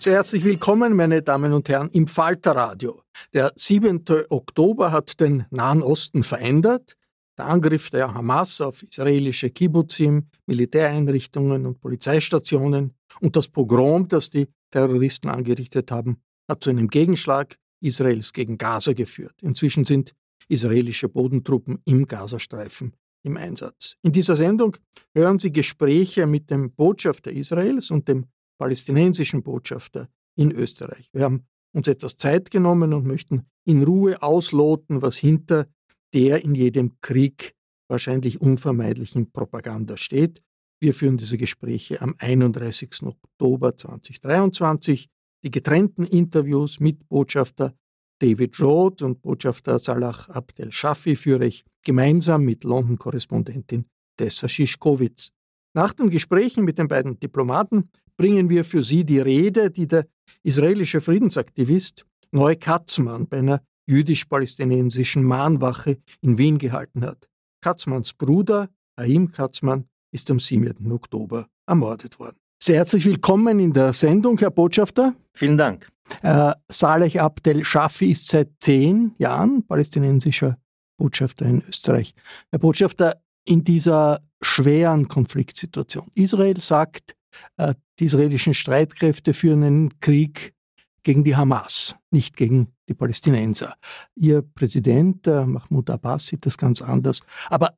Sehr herzlich willkommen, meine Damen und Herren, im Falterradio. Der 7. Oktober hat den Nahen Osten verändert. Der Angriff der Hamas auf israelische Kibbutzim, Militäreinrichtungen und Polizeistationen und das Pogrom, das die Terroristen angerichtet haben, hat zu einem Gegenschlag Israels gegen Gaza geführt. Inzwischen sind israelische Bodentruppen im Gazastreifen im Einsatz. In dieser Sendung hören Sie Gespräche mit dem Botschafter Israels und dem palästinensischen Botschafter in Österreich. Wir haben uns etwas Zeit genommen und möchten in Ruhe ausloten, was hinter der in jedem Krieg wahrscheinlich unvermeidlichen Propaganda steht. Wir führen diese Gespräche am 31. Oktober 2023. Die getrennten Interviews mit Botschafter David Roth und Botschafter Salah Abdel Shafi führe ich gemeinsam mit London-Korrespondentin Tessa Schischkowitz. Nach den Gesprächen mit den beiden Diplomaten bringen wir für Sie die Rede, die der israelische Friedensaktivist Neu Katzmann bei einer jüdisch-palästinensischen Mahnwache in Wien gehalten hat. Katzmanns Bruder, Haim Katzmann, ist am 7. Oktober ermordet worden. Sehr herzlich willkommen in der Sendung, Herr Botschafter. Vielen Dank. Äh, Saleh Abdel Shafi ist seit zehn Jahren palästinensischer Botschafter in Österreich. Herr Botschafter, in dieser schweren Konfliktsituation. Israel sagt, äh, die israelischen Streitkräfte führen einen Krieg gegen die Hamas, nicht gegen die Palästinenser. Ihr Präsident äh, Mahmoud Abbas sieht das ganz anders. Aber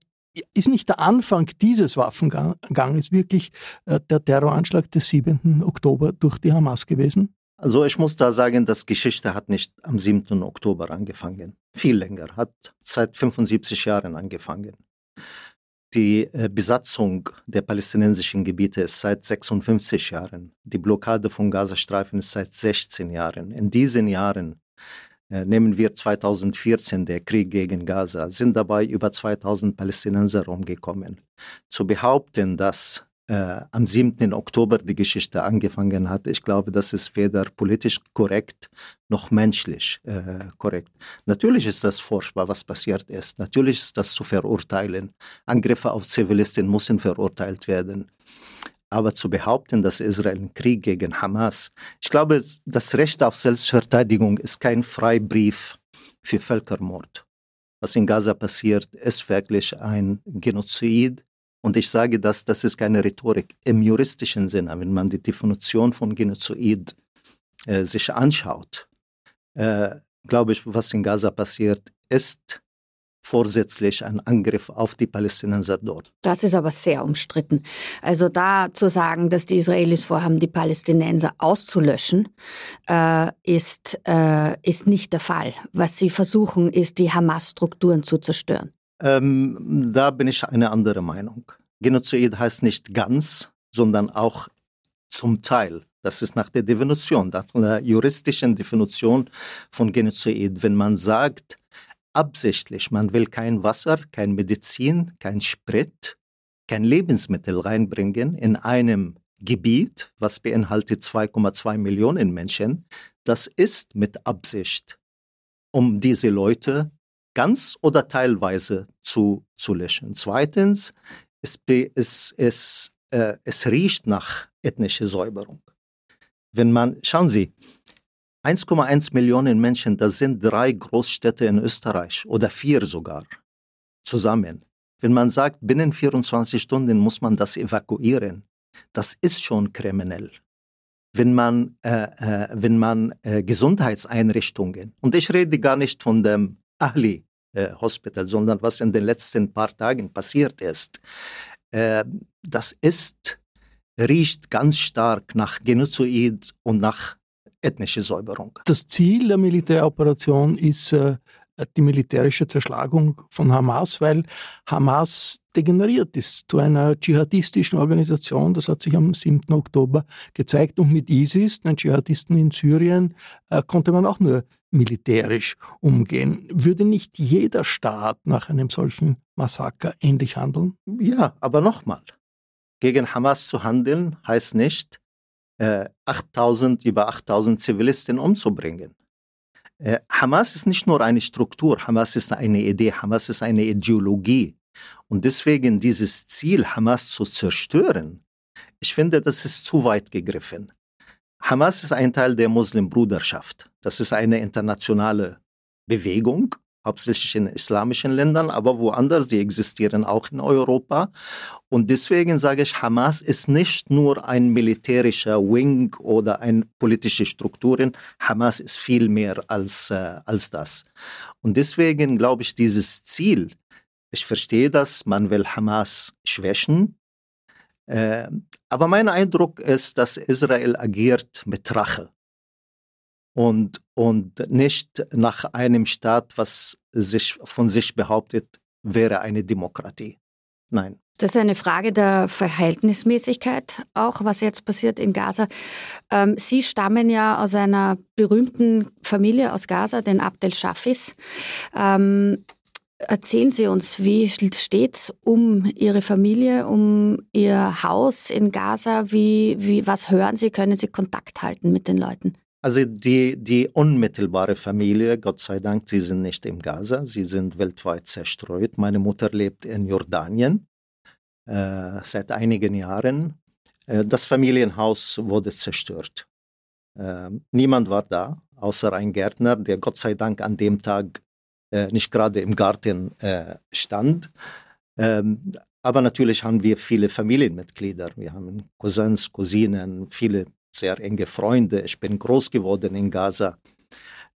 ist nicht der Anfang dieses Waffenganges wirklich äh, der Terroranschlag des 7. Oktober durch die Hamas gewesen? Also ich muss da sagen, das Geschichte hat nicht am 7. Oktober angefangen. Viel länger, hat seit 75 Jahren angefangen. Die äh, Besatzung der palästinensischen Gebiete ist seit 56 Jahren. Die Blockade von Gazastreifen ist seit 16 Jahren. In diesen Jahren äh, nehmen wir 2014 der Krieg gegen Gaza, sind dabei über 2000 Palästinenser umgekommen. Zu behaupten, dass äh, am 7. Oktober die Geschichte angefangen hat. Ich glaube, das ist weder politisch korrekt noch menschlich äh, korrekt. Natürlich ist das furchtbar, was passiert ist. Natürlich ist das zu verurteilen. Angriffe auf Zivilisten müssen verurteilt werden. Aber zu behaupten, dass Israel einen Krieg gegen Hamas, ich glaube, das Recht auf Selbstverteidigung ist kein Freibrief für Völkermord. Was in Gaza passiert, ist wirklich ein Genozid und ich sage das, das ist keine Rhetorik. Im juristischen Sinne, wenn man die Definition von Genozid äh, sich anschaut, äh, glaube ich, was in Gaza passiert, ist vorsätzlich ein Angriff auf die Palästinenser dort. Das ist aber sehr umstritten. Also da zu sagen, dass die Israelis vorhaben, die Palästinenser auszulöschen, äh, ist, äh, ist nicht der Fall. Was sie versuchen, ist, die Hamas-Strukturen zu zerstören. Ähm, da bin ich eine andere Meinung. Genozid heißt nicht ganz, sondern auch zum Teil. Das ist nach der Definition, nach der juristischen Definition von Genozid. Wenn man sagt, absichtlich, man will kein Wasser, kein Medizin, kein Sprit, kein Lebensmittel reinbringen in einem Gebiet, was beinhaltet 2,2 Millionen Menschen, das ist mit Absicht, um diese Leute ganz oder teilweise zu, zu löschen. Zweitens, es, es, es, äh, es riecht nach ethnischer Säuberung. Wenn man, schauen Sie, 1,1 Millionen Menschen, das sind drei Großstädte in Österreich oder vier sogar zusammen. Wenn man sagt, binnen 24 Stunden muss man das evakuieren, das ist schon kriminell. Wenn man, äh, äh, wenn man äh, Gesundheitseinrichtungen, und ich rede gar nicht von dem Ahli äh, Hospital, sondern was in den letzten paar Tagen passiert ist, äh, das ist, riecht ganz stark nach Genozid und nach ethnische Säuberung. Das Ziel der Militäroperation ist äh, die militärische Zerschlagung von Hamas, weil Hamas degeneriert ist zu einer dschihadistischen Organisation. Das hat sich am 7. Oktober gezeigt. Und mit ISIS, den Dschihadisten in Syrien, äh, konnte man auch nur militärisch umgehen. Würde nicht jeder Staat nach einem solchen Massaker ähnlich handeln? Ja, aber nochmal. Gegen Hamas zu handeln heißt nicht, 8000, äh, über 8000 Zivilisten umzubringen. Äh, Hamas ist nicht nur eine Struktur, Hamas ist eine Idee, Hamas ist eine Ideologie. Und deswegen dieses Ziel, Hamas zu zerstören, ich finde, das ist zu weit gegriffen. Hamas ist ein Teil der Muslimbruderschaft. Das ist eine internationale Bewegung hauptsächlich in islamischen Ländern, aber woanders, die existieren auch in Europa. Und deswegen sage ich, Hamas ist nicht nur ein militärischer Wing oder eine politische Strukturen. Hamas ist viel mehr als, äh, als das. Und deswegen glaube ich, dieses Ziel, ich verstehe das, man will Hamas schwächen. Äh, aber mein Eindruck ist, dass Israel agiert mit Rache und, und nicht nach einem Staat, was sich von sich behauptet, wäre eine Demokratie. Nein. Das ist eine Frage der Verhältnismäßigkeit, auch was jetzt passiert in Gaza. Ähm, Sie stammen ja aus einer berühmten Familie aus Gaza, den Abdel Shafis. Ähm, erzählen Sie uns, wie steht es um Ihre Familie, um Ihr Haus in Gaza? Wie, wie, was hören Sie? Können Sie Kontakt halten mit den Leuten? Also die, die unmittelbare Familie, Gott sei Dank, sie sind nicht im Gaza, sie sind weltweit zerstreut. Meine Mutter lebt in Jordanien äh, seit einigen Jahren. Äh, das Familienhaus wurde zerstört. Äh, niemand war da, außer ein Gärtner, der Gott sei Dank an dem Tag äh, nicht gerade im Garten äh, stand. Ähm, aber natürlich haben wir viele Familienmitglieder. Wir haben Cousins, Cousinen, viele sehr enge Freunde. Ich bin groß geworden in Gaza.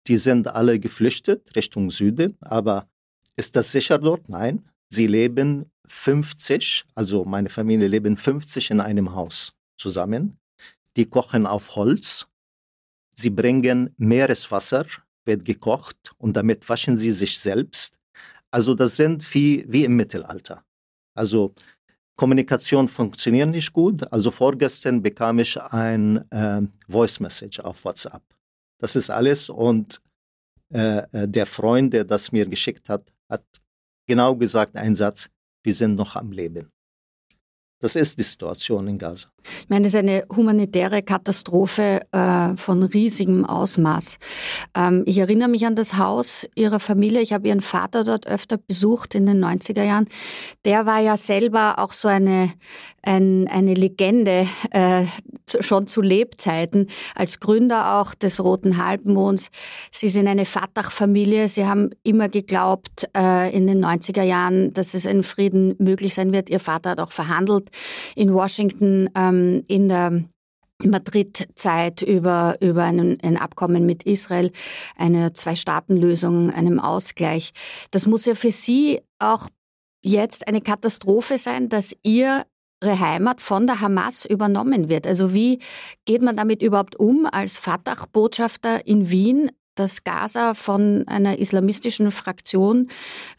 Die sind alle geflüchtet Richtung Süden. Aber ist das sicher dort? Nein. Sie leben 50, also meine Familie leben 50 in einem Haus zusammen. Die kochen auf Holz. Sie bringen Meereswasser, wird gekocht und damit waschen sie sich selbst. Also das sind wie, wie im Mittelalter. Also Kommunikation funktioniert nicht gut. Also vorgestern bekam ich ein äh, Voice Message auf WhatsApp. Das ist alles. Und äh, äh, der Freund, der das mir geschickt hat, hat genau gesagt einen Satz, wir sind noch am Leben. Das ist die Situation in Gaza. Ich meine, das ist eine humanitäre Katastrophe äh, von riesigem Ausmaß. Ähm, ich erinnere mich an das Haus Ihrer Familie. Ich habe Ihren Vater dort öfter besucht in den 90er Jahren. Der war ja selber auch so eine, ein, eine Legende, äh, schon zu Lebzeiten, als Gründer auch des Roten Halbmonds. Sie sind eine Fatah-Familie. Sie haben immer geglaubt äh, in den 90er Jahren, dass es ein Frieden möglich sein wird. Ihr Vater hat auch verhandelt in Washington ähm, in der Madrid-Zeit über, über einen, ein Abkommen mit Israel, eine Zwei-Staaten-Lösung, einem Ausgleich. Das muss ja für Sie auch jetzt eine Katastrophe sein, dass Ihre Heimat von der Hamas übernommen wird. Also wie geht man damit überhaupt um als Fatah-Botschafter in Wien, dass Gaza von einer islamistischen Fraktion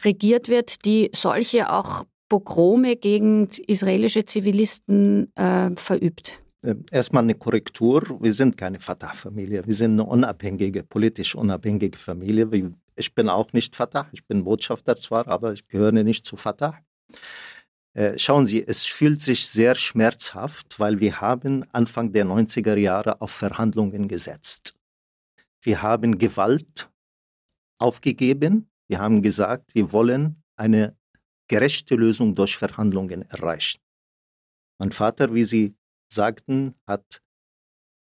regiert wird, die solche auch Pogrome gegen israelische Zivilisten äh, verübt? Ähm, erstmal eine Korrektur. Wir sind keine Fatah-Familie. Wir sind eine unabhängige, politisch unabhängige Familie. Ich bin auch nicht Fatah. Ich bin Botschafter zwar, aber ich gehöre nicht zu Fatah. Äh, schauen Sie, es fühlt sich sehr schmerzhaft, weil wir haben Anfang der 90er Jahre auf Verhandlungen gesetzt. Wir haben Gewalt aufgegeben. Wir haben gesagt, wir wollen eine gerechte Lösung durch Verhandlungen erreichen. Mein Vater, wie Sie sagten, hat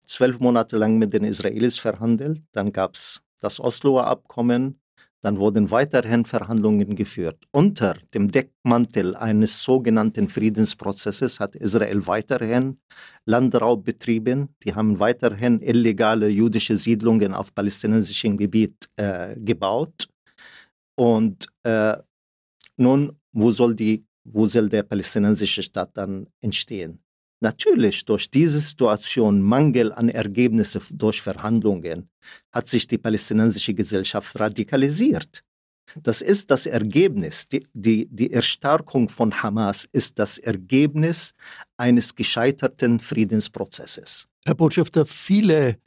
zwölf Monate lang mit den Israelis verhandelt. Dann gab es das Osloer Abkommen. Dann wurden weiterhin Verhandlungen geführt. Unter dem Deckmantel eines sogenannten Friedensprozesses hat Israel weiterhin Landraub betrieben. Die haben weiterhin illegale jüdische Siedlungen auf palästinensischem Gebiet äh, gebaut. Und äh, nun, wo soll, die, wo soll der palästinensische Staat dann entstehen? Natürlich, durch diese Situation, Mangel an Ergebnissen durch Verhandlungen, hat sich die palästinensische Gesellschaft radikalisiert. Das ist das Ergebnis. Die, die, die Erstarkung von Hamas ist das Ergebnis eines gescheiterten Friedensprozesses. Herr Botschafter, viele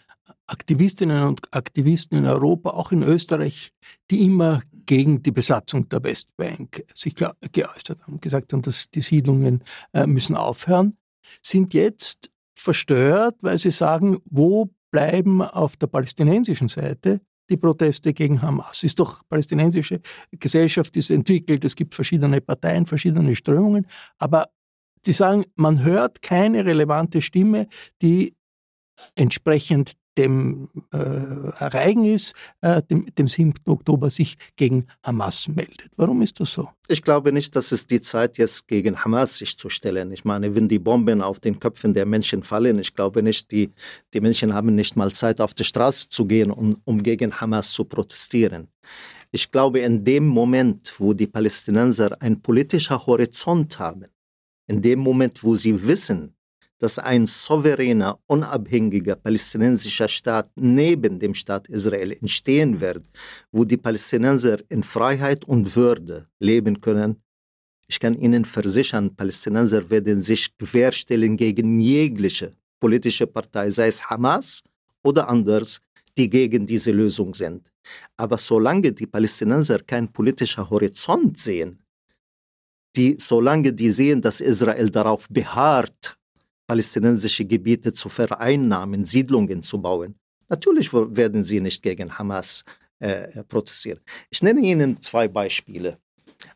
Aktivistinnen und Aktivisten in Europa, auch in Österreich, die immer gegen die Besatzung der Westbank sich geäußert haben, gesagt haben, dass die Siedlungen äh, müssen aufhören, sind jetzt verstört, weil sie sagen, wo bleiben auf der palästinensischen Seite die Proteste gegen Hamas. Ist doch palästinensische Gesellschaft ist entwickelt, es gibt verschiedene Parteien, verschiedene Strömungen, aber die sagen, man hört keine relevante Stimme, die entsprechend dem äh, Ereignis, äh, dem, dem 7. Oktober, sich gegen Hamas meldet. Warum ist das so? Ich glaube nicht, dass es die Zeit jetzt gegen Hamas sich zu stellen. Ich meine, wenn die Bomben auf den Köpfen der Menschen fallen, ich glaube nicht, die, die Menschen haben nicht mal Zeit, auf die Straße zu gehen, um, um gegen Hamas zu protestieren. Ich glaube, in dem Moment, wo die Palästinenser einen politischen Horizont haben, in dem Moment, wo sie wissen, dass ein souveräner, unabhängiger palästinensischer Staat neben dem Staat Israel entstehen wird, wo die Palästinenser in Freiheit und Würde leben können, ich kann Ihnen versichern, Palästinenser werden sich querstellen gegen jegliche politische Partei, sei es Hamas oder anders, die gegen diese Lösung sind. Aber solange die Palästinenser keinen politischen Horizont sehen, die, solange die sehen, dass Israel darauf beharrt, palästinensische Gebiete zu vereinnahmen, Siedlungen zu bauen. Natürlich werden sie nicht gegen Hamas äh, protestieren. Ich nenne Ihnen zwei Beispiele.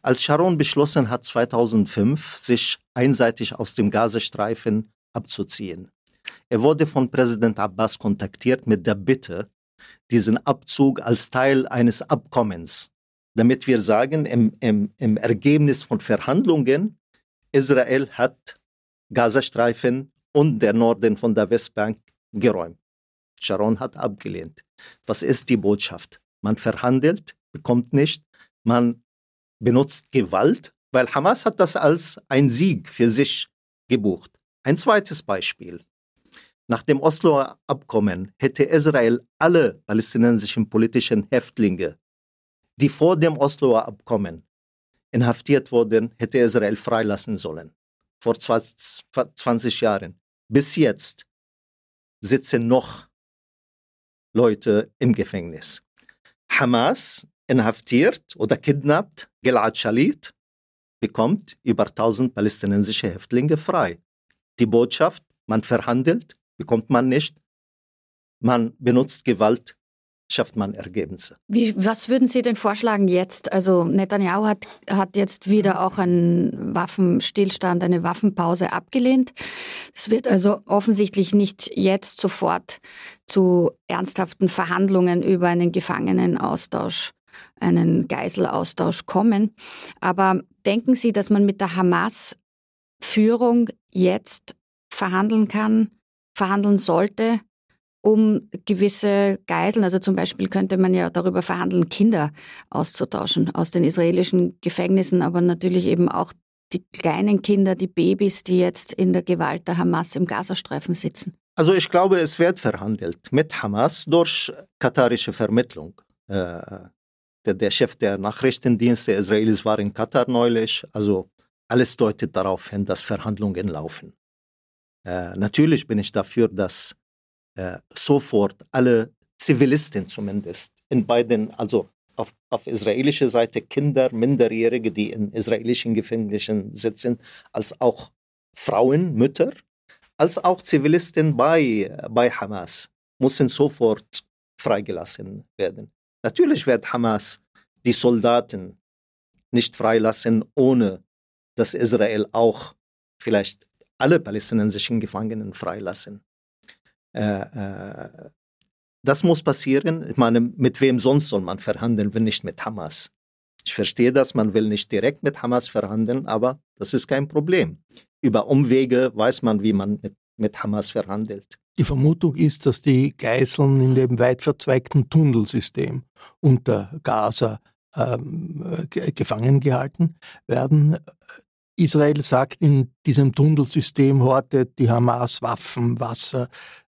Als Sharon beschlossen hat, 2005 sich einseitig aus dem Gazastreifen abzuziehen, er wurde von Präsident Abbas kontaktiert mit der Bitte, diesen Abzug als Teil eines Abkommens, damit wir sagen, im, im, im Ergebnis von Verhandlungen, Israel hat Gazastreifen und der Norden von der Westbank geräumt. Sharon hat abgelehnt. Was ist die Botschaft? Man verhandelt, bekommt nicht, man benutzt Gewalt, weil Hamas hat das als ein Sieg für sich gebucht. Ein zweites Beispiel. Nach dem Osloer Abkommen hätte Israel alle palästinensischen politischen Häftlinge, die vor dem Osloer Abkommen inhaftiert wurden, hätte Israel freilassen sollen vor 20 Jahren. Bis jetzt sitzen noch Leute im Gefängnis. Hamas inhaftiert oder kidnappt Gilad Shalit, bekommt über 1000 palästinensische Häftlinge frei. Die Botschaft, man verhandelt, bekommt man nicht. Man benutzt Gewalt schafft man Ergebnisse. Wie, was würden Sie denn vorschlagen jetzt? Also Netanyahu hat, hat jetzt wieder auch einen Waffenstillstand, eine Waffenpause abgelehnt. Es wird also offensichtlich nicht jetzt sofort zu ernsthaften Verhandlungen über einen Gefangenenaustausch, einen Geiselaustausch kommen. Aber denken Sie, dass man mit der Hamas-Führung jetzt verhandeln kann, verhandeln sollte, um gewisse Geiseln, also zum Beispiel könnte man ja darüber verhandeln, Kinder auszutauschen aus den israelischen Gefängnissen, aber natürlich eben auch die kleinen Kinder, die Babys, die jetzt in der Gewalt der Hamas im Gazastreifen sitzen. Also ich glaube, es wird verhandelt mit Hamas durch katarische Vermittlung. Äh, der, Chef der Nachrichtendienste Israelis war in Katar neulich. Also alles deutet darauf hin, dass Verhandlungen laufen. Äh, natürlich bin ich dafür, dass äh, sofort alle Zivilisten zumindest in beiden, also auf, auf israelischer Seite Kinder, Minderjährige, die in israelischen Gefängnissen sitzen, als auch Frauen, Mütter, als auch Zivilisten bei, bei Hamas müssen sofort freigelassen werden. Natürlich wird Hamas die Soldaten nicht freilassen, ohne dass Israel auch vielleicht alle palästinensischen Gefangenen freilassen. Äh, äh, das muss passieren. Ich meine, mit wem sonst soll man verhandeln, wenn nicht mit Hamas? Ich verstehe das, man will nicht direkt mit Hamas verhandeln, aber das ist kein Problem. Über Umwege weiß man, wie man mit, mit Hamas verhandelt. Die Vermutung ist, dass die Geiseln in dem weit verzweigten Tunnelsystem unter Gaza ähm, gefangen gehalten werden. Israel sagt, in diesem Tunnelsystem hortet die Hamas Waffen, Wasser,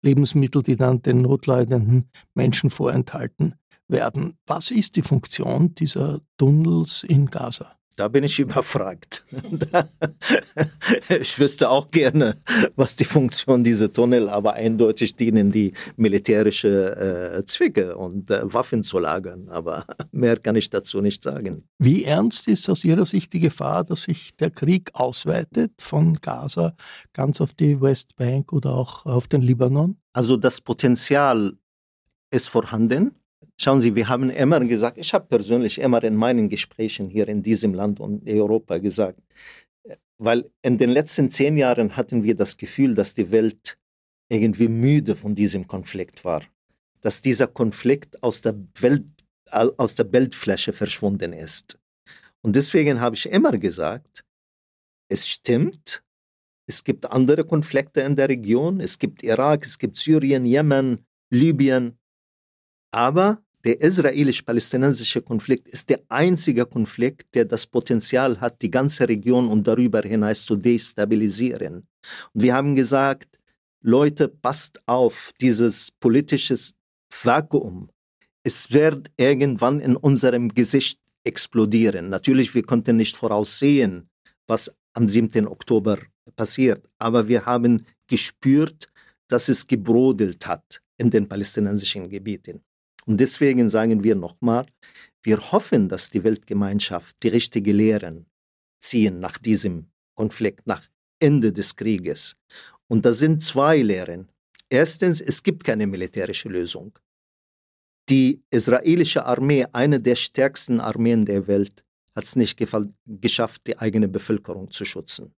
Lebensmittel, die dann den notleidenden Menschen vorenthalten werden. Was ist die Funktion dieser Tunnels in Gaza? Da bin ich überfragt. ich wüsste auch gerne, was die Funktion dieser Tunnel, aber eindeutig dienen die militärische äh, Zwecke und äh, Waffen zu lagern. Aber mehr kann ich dazu nicht sagen. Wie ernst ist aus Ihrer Sicht die Gefahr, dass sich der Krieg ausweitet von Gaza ganz auf die Westbank oder auch auf den Libanon? Also das Potenzial ist vorhanden. Schauen Sie, wir haben immer gesagt, ich habe persönlich immer in meinen Gesprächen hier in diesem Land und Europa gesagt, weil in den letzten zehn Jahren hatten wir das Gefühl, dass die Welt irgendwie müde von diesem Konflikt war, dass dieser Konflikt aus der Welt, aus der Bildfläche verschwunden ist. Und deswegen habe ich immer gesagt, es stimmt, es gibt andere Konflikte in der Region, es gibt Irak, es gibt Syrien, Jemen, Libyen, aber der israelisch-palästinensische Konflikt ist der einzige Konflikt, der das Potenzial hat, die ganze Region und darüber hinaus zu destabilisieren. Und wir haben gesagt, Leute, passt auf, dieses politische Vakuum. Es wird irgendwann in unserem Gesicht explodieren. Natürlich, wir konnten nicht voraussehen, was am 7. Oktober passiert, aber wir haben gespürt, dass es gebrodelt hat in den palästinensischen Gebieten. Und deswegen sagen wir nochmal, wir hoffen, dass die Weltgemeinschaft die richtigen Lehren ziehen nach diesem Konflikt, nach Ende des Krieges. Und das sind zwei Lehren. Erstens, es gibt keine militärische Lösung. Die israelische Armee, eine der stärksten Armeen der Welt, hat es nicht geschafft, die eigene Bevölkerung zu schützen.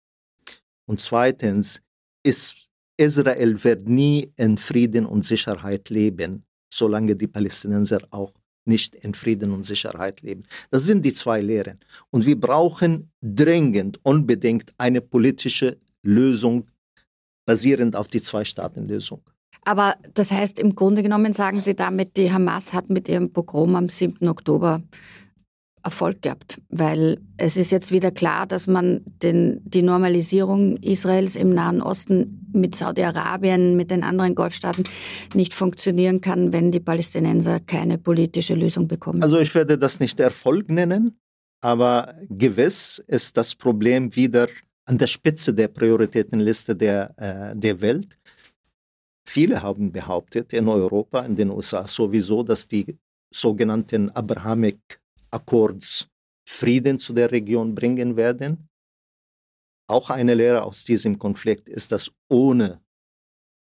Und zweitens, ist, Israel wird nie in Frieden und Sicherheit leben, solange die Palästinenser auch nicht in Frieden und Sicherheit leben. Das sind die zwei Lehren. Und wir brauchen dringend, unbedingt eine politische Lösung basierend auf die Zwei-Staaten-Lösung. Aber das heißt, im Grunde genommen sagen Sie damit, die Hamas hat mit ihrem Pogrom am 7. Oktober Erfolg gehabt, weil es ist jetzt wieder klar, dass man den, die Normalisierung Israels im Nahen Osten mit Saudi-Arabien, mit den anderen Golfstaaten nicht funktionieren kann, wenn die Palästinenser keine politische Lösung bekommen. Also ich werde das nicht Erfolg nennen, aber gewiss ist das Problem wieder an der Spitze der Prioritätenliste der, äh, der Welt. Viele haben behauptet in Europa, in den USA sowieso, dass die sogenannten Abrahamic Akkords Frieden zu der Region bringen werden. Auch eine Lehre aus diesem Konflikt ist, dass ohne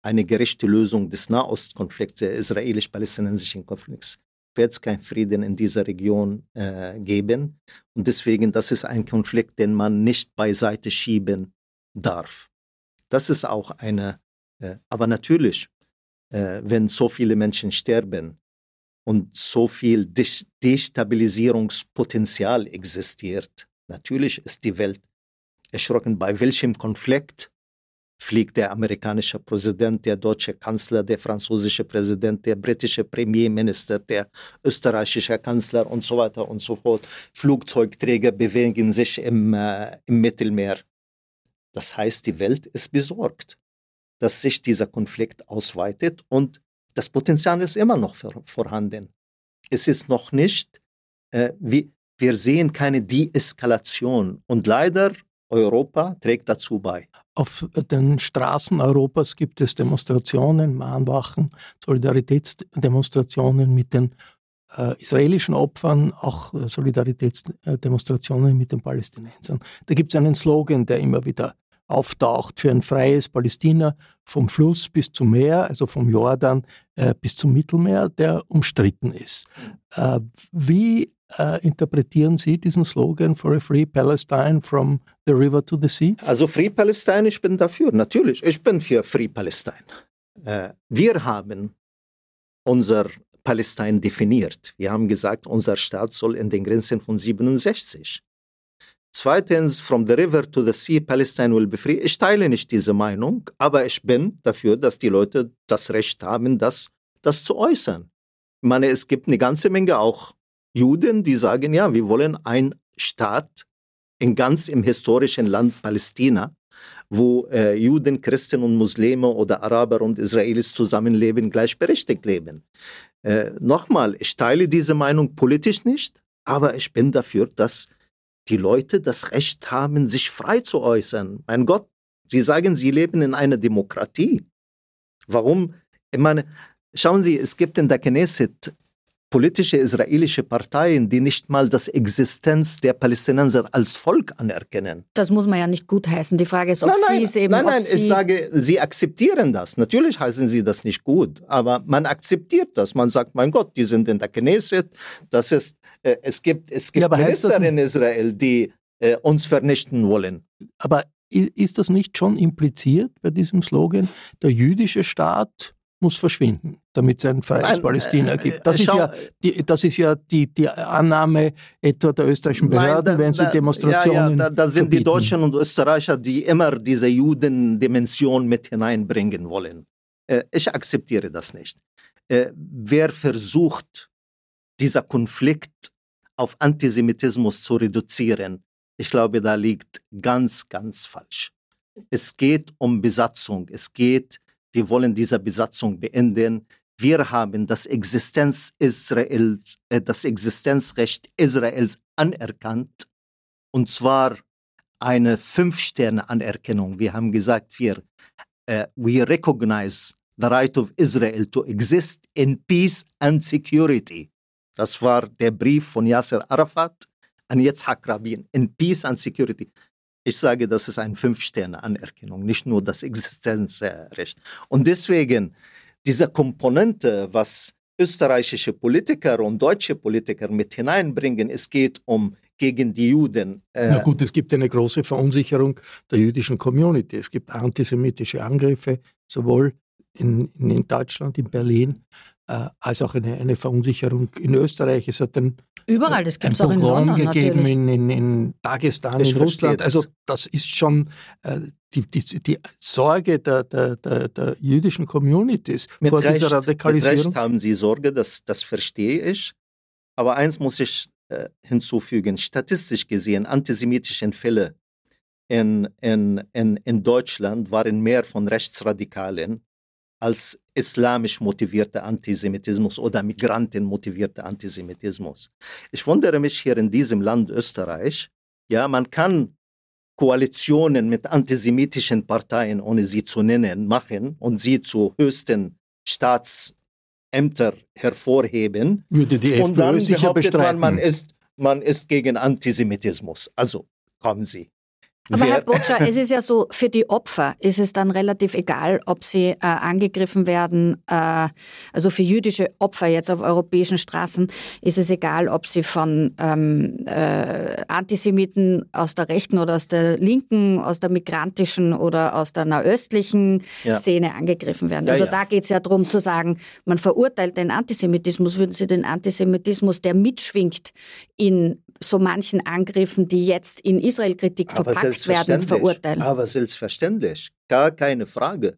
eine gerechte Lösung des Nahostkonflikts, der israelisch-palästinensischen Konflikts, wird es keinen Frieden in dieser Region äh, geben. Und deswegen, das ist ein Konflikt, den man nicht beiseite schieben darf. Das ist auch eine, äh, aber natürlich, äh, wenn so viele Menschen sterben, und so viel Destabilisierungspotenzial existiert. Natürlich ist die Welt erschrocken, bei welchem Konflikt fliegt der amerikanische Präsident, der deutsche Kanzler, der französische Präsident, der britische Premierminister, der österreichische Kanzler und so weiter und so fort. Flugzeugträger bewegen sich im, äh, im Mittelmeer. Das heißt, die Welt ist besorgt, dass sich dieser Konflikt ausweitet und das Potenzial ist immer noch vorhanden. Es ist noch nicht, äh, wie, wir sehen keine Deeskalation und leider Europa trägt dazu bei. Auf den Straßen Europas gibt es Demonstrationen, Mahnwachen, Solidaritätsdemonstrationen mit den äh, israelischen Opfern, auch äh, Solidaritätsdemonstrationen mit den Palästinensern. Da gibt es einen Slogan, der immer wieder auftaucht für ein freies Palästina vom Fluss bis zum Meer, also vom Jordan äh, bis zum Mittelmeer, der umstritten ist. Äh, wie äh, interpretieren Sie diesen Slogan for a free Palestine from the river to the sea? Also Free Palestine, ich bin dafür, natürlich. Ich bin für Free Palestine. Äh, wir haben unser Palästina definiert. Wir haben gesagt, unser Staat soll in den Grenzen von 67. Zweitens, from the river to the sea, Palestine will be free. Ich teile nicht diese Meinung, aber ich bin dafür, dass die Leute das Recht haben, das, das zu äußern. Ich meine, es gibt eine ganze Menge auch Juden, die sagen, ja, wir wollen einen Staat in ganz im historischen Land Palästina, wo äh, Juden, Christen und Muslime oder Araber und Israelis zusammenleben, gleichberechtigt leben. Äh, Nochmal, ich teile diese Meinung politisch nicht, aber ich bin dafür, dass die Leute das Recht haben, sich frei zu äußern. Mein Gott, Sie sagen, Sie leben in einer Demokratie. Warum? Ich meine, schauen Sie, es gibt in der Knesset politische israelische Parteien, die nicht mal das Existenz der Palästinenser als Volk anerkennen. Das muss man ja nicht gutheißen. Die Frage ist, ob nein, nein, Sie es eben. Nein, nein, Sie ich sage, Sie akzeptieren das. Natürlich heißen Sie das nicht gut, aber man akzeptiert das. Man sagt, mein Gott, die sind in der Knesset. Das ist, äh, es gibt, es gibt Ja, Minister das- in Israel, die äh, uns vernichten wollen. Aber ist das nicht schon impliziert bei diesem Slogan, der jüdische Staat muss verschwinden, damit es ein freies Nein, Palästina äh, gibt? Das äh, ist ja, die, das ist ja die, die Annahme etwa der österreichischen Behörden, Nein, da- wenn sie da- Demonstrationen Ja, ja, da, da sind die verbieten. Deutschen und Österreicher, die immer diese Judendimension mit hineinbringen wollen. Äh, ich akzeptiere das nicht. Äh, wer versucht, dieser Konflikt auf Antisemitismus zu reduzieren, ich glaube, da liegt ganz, ganz falsch. Es geht um Besatzung. Es geht, wir wollen diese Besatzung beenden. Wir haben das, Existenz Israels, äh, das Existenzrecht Israels anerkannt, und zwar eine Fünf-Sterne-Anerkennung. Wir haben gesagt, wir, äh, we recognize the right of Israel to exist in peace and security. Das war der Brief von Yasser Arafat an Yitzhak Rabin, in peace and security. Ich sage, das ist eine Fünf-Sterne-Anerkennung, nicht nur das Existenzrecht. Und deswegen, diese Komponente, was österreichische Politiker und deutsche Politiker mit hineinbringen, es geht um gegen die Juden. äh, Na gut, es gibt eine große Verunsicherung der jüdischen Community. Es gibt antisemitische Angriffe, sowohl in, in, in Deutschland, in Berlin, äh, als auch eine, eine Verunsicherung in Österreich. Es hat ein, Überall, das gibt ein es auch in London gegeben natürlich. in, in, in Dagestan, Ich in Russland. das. Also das ist schon äh, die, die, die Sorge der, der, der, der jüdischen Communities Mit vor Recht, dieser mit Radikalisierung. Recht haben Sie Sorge, das, das verstehe ich. Aber eins muss ich äh, hinzufügen. Statistisch gesehen, antisemitische Fälle in, in, in, in Deutschland waren mehr von Rechtsradikalen als islamisch motivierter Antisemitismus oder migrantenmotivierter Antisemitismus. Ich wundere mich hier in diesem Land Österreich, ja, man kann Koalitionen mit antisemitischen Parteien, ohne sie zu nennen, machen und sie zu höchsten Staatsämtern hervorheben. Würde die und dann FPÖ sicher behauptet man, man ist, man ist gegen Antisemitismus. Also kommen Sie. Aber Herr Botscher, es ist ja so, für die Opfer ist es dann relativ egal, ob sie äh, angegriffen werden. Äh, also für jüdische Opfer jetzt auf europäischen Straßen ist es egal, ob sie von ähm, äh, Antisemiten aus der rechten oder aus der linken, aus der migrantischen oder aus der nahöstlichen Ja. Szene angegriffen werden. Ja, also ja. da geht es ja darum zu sagen, man verurteilt den Antisemitismus, würden Sie den Antisemitismus, der mitschwingt in so manchen Angriffen, die jetzt in Israel-Kritik verpackt werden verurteilen. Aber selbstverständlich, gar keine Frage.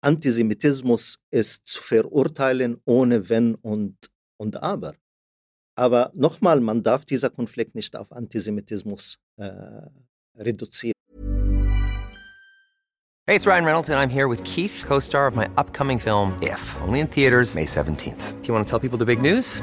Antisemitismus ist zu verurteilen ohne Wenn und, und Aber. Aber nochmal, man darf dieser Konflikt nicht auf Antisemitismus äh, reduzieren. Hey, it's Ryan Reynolds, and I'm here with Keith, co star of my upcoming film, If, only in theaters, May 17th. Do you want to tell people the big news?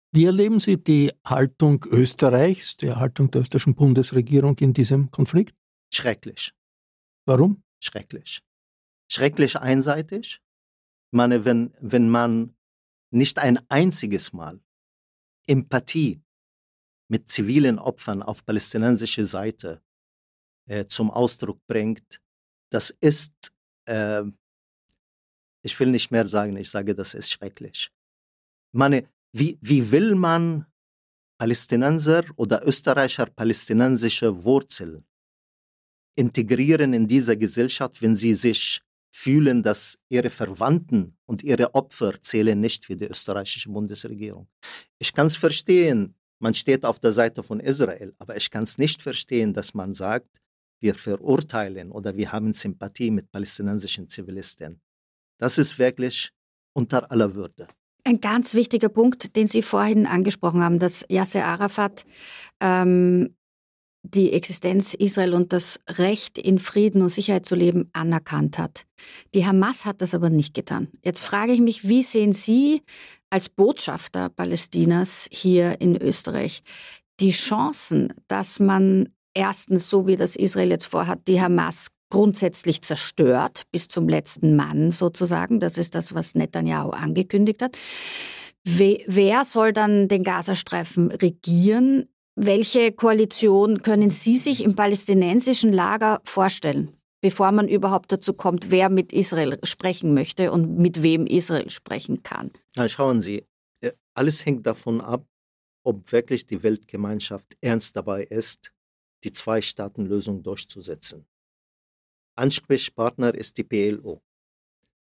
Wie erleben Sie die Haltung Österreichs, die Haltung der österreichischen Bundesregierung in diesem Konflikt? Schrecklich. Warum? Schrecklich. Schrecklich einseitig. Ich meine, wenn, wenn man nicht ein einziges Mal Empathie mit zivilen Opfern auf palästinensischer Seite äh, zum Ausdruck bringt, das ist, äh, ich will nicht mehr sagen, ich sage, das ist schrecklich. Ich meine, wie, wie will man Palästinenser oder Österreicher palästinensische Wurzeln integrieren in dieser Gesellschaft, wenn sie sich fühlen, dass ihre Verwandten und ihre Opfer zählen nicht für die österreichische Bundesregierung. Ich kann es verstehen, man steht auf der Seite von Israel, aber ich kann es nicht verstehen, dass man sagt, wir verurteilen oder wir haben Sympathie mit palästinensischen Zivilisten. Das ist wirklich unter aller Würde. Ein ganz wichtiger Punkt, den Sie vorhin angesprochen haben, dass Yasser Arafat ähm, die Existenz Israel und das Recht, in Frieden und Sicherheit zu leben, anerkannt hat. Die Hamas hat das aber nicht getan. Jetzt frage ich mich, wie sehen Sie als Botschafter Palästinas hier in Österreich die Chancen, dass man erstens, so wie das Israel jetzt vorhat, die Hamas grundsätzlich zerstört, bis zum letzten Mann sozusagen. Das ist das, was Netanyahu angekündigt hat. Wer soll dann den Gazastreifen regieren? Welche Koalition können Sie sich im palästinensischen Lager vorstellen, bevor man überhaupt dazu kommt, wer mit Israel sprechen möchte und mit wem Israel sprechen kann? Na, schauen Sie, äh, alles hängt davon ab, ob wirklich die Weltgemeinschaft ernst dabei ist, die Zwei-Staaten-Lösung durchzusetzen. Ansprechpartner ist die PLO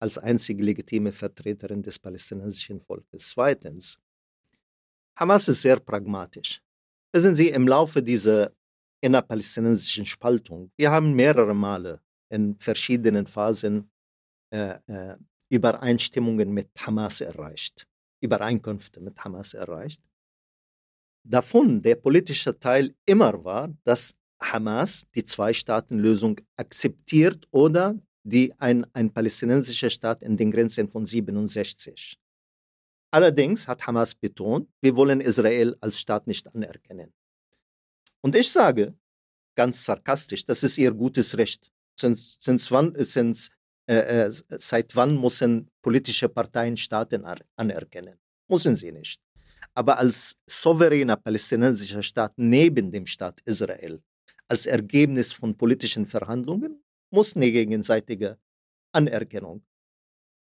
als einzige legitime Vertreterin des palästinensischen Volkes. Zweitens, Hamas ist sehr pragmatisch. Wissen Sie, im Laufe dieser innerpalästinensischen Spaltung, wir haben mehrere Male in verschiedenen Phasen äh, äh, Übereinstimmungen mit Hamas erreicht, Übereinkünfte mit Hamas erreicht. Davon der politische Teil immer war, dass Hamas die Zwei-Staaten-Lösung akzeptiert oder die ein, ein palästinensischer Staat in den Grenzen von 67. Allerdings hat Hamas betont, wir wollen Israel als Staat nicht anerkennen. Und ich sage ganz sarkastisch, das ist ihr gutes Recht. Since, since wann, since, äh, äh, seit wann müssen politische Parteien Staaten anerkennen? Müssen sie nicht. Aber als souveräner palästinensischer Staat neben dem Staat Israel als Ergebnis von politischen Verhandlungen muss eine gegenseitige Anerkennung.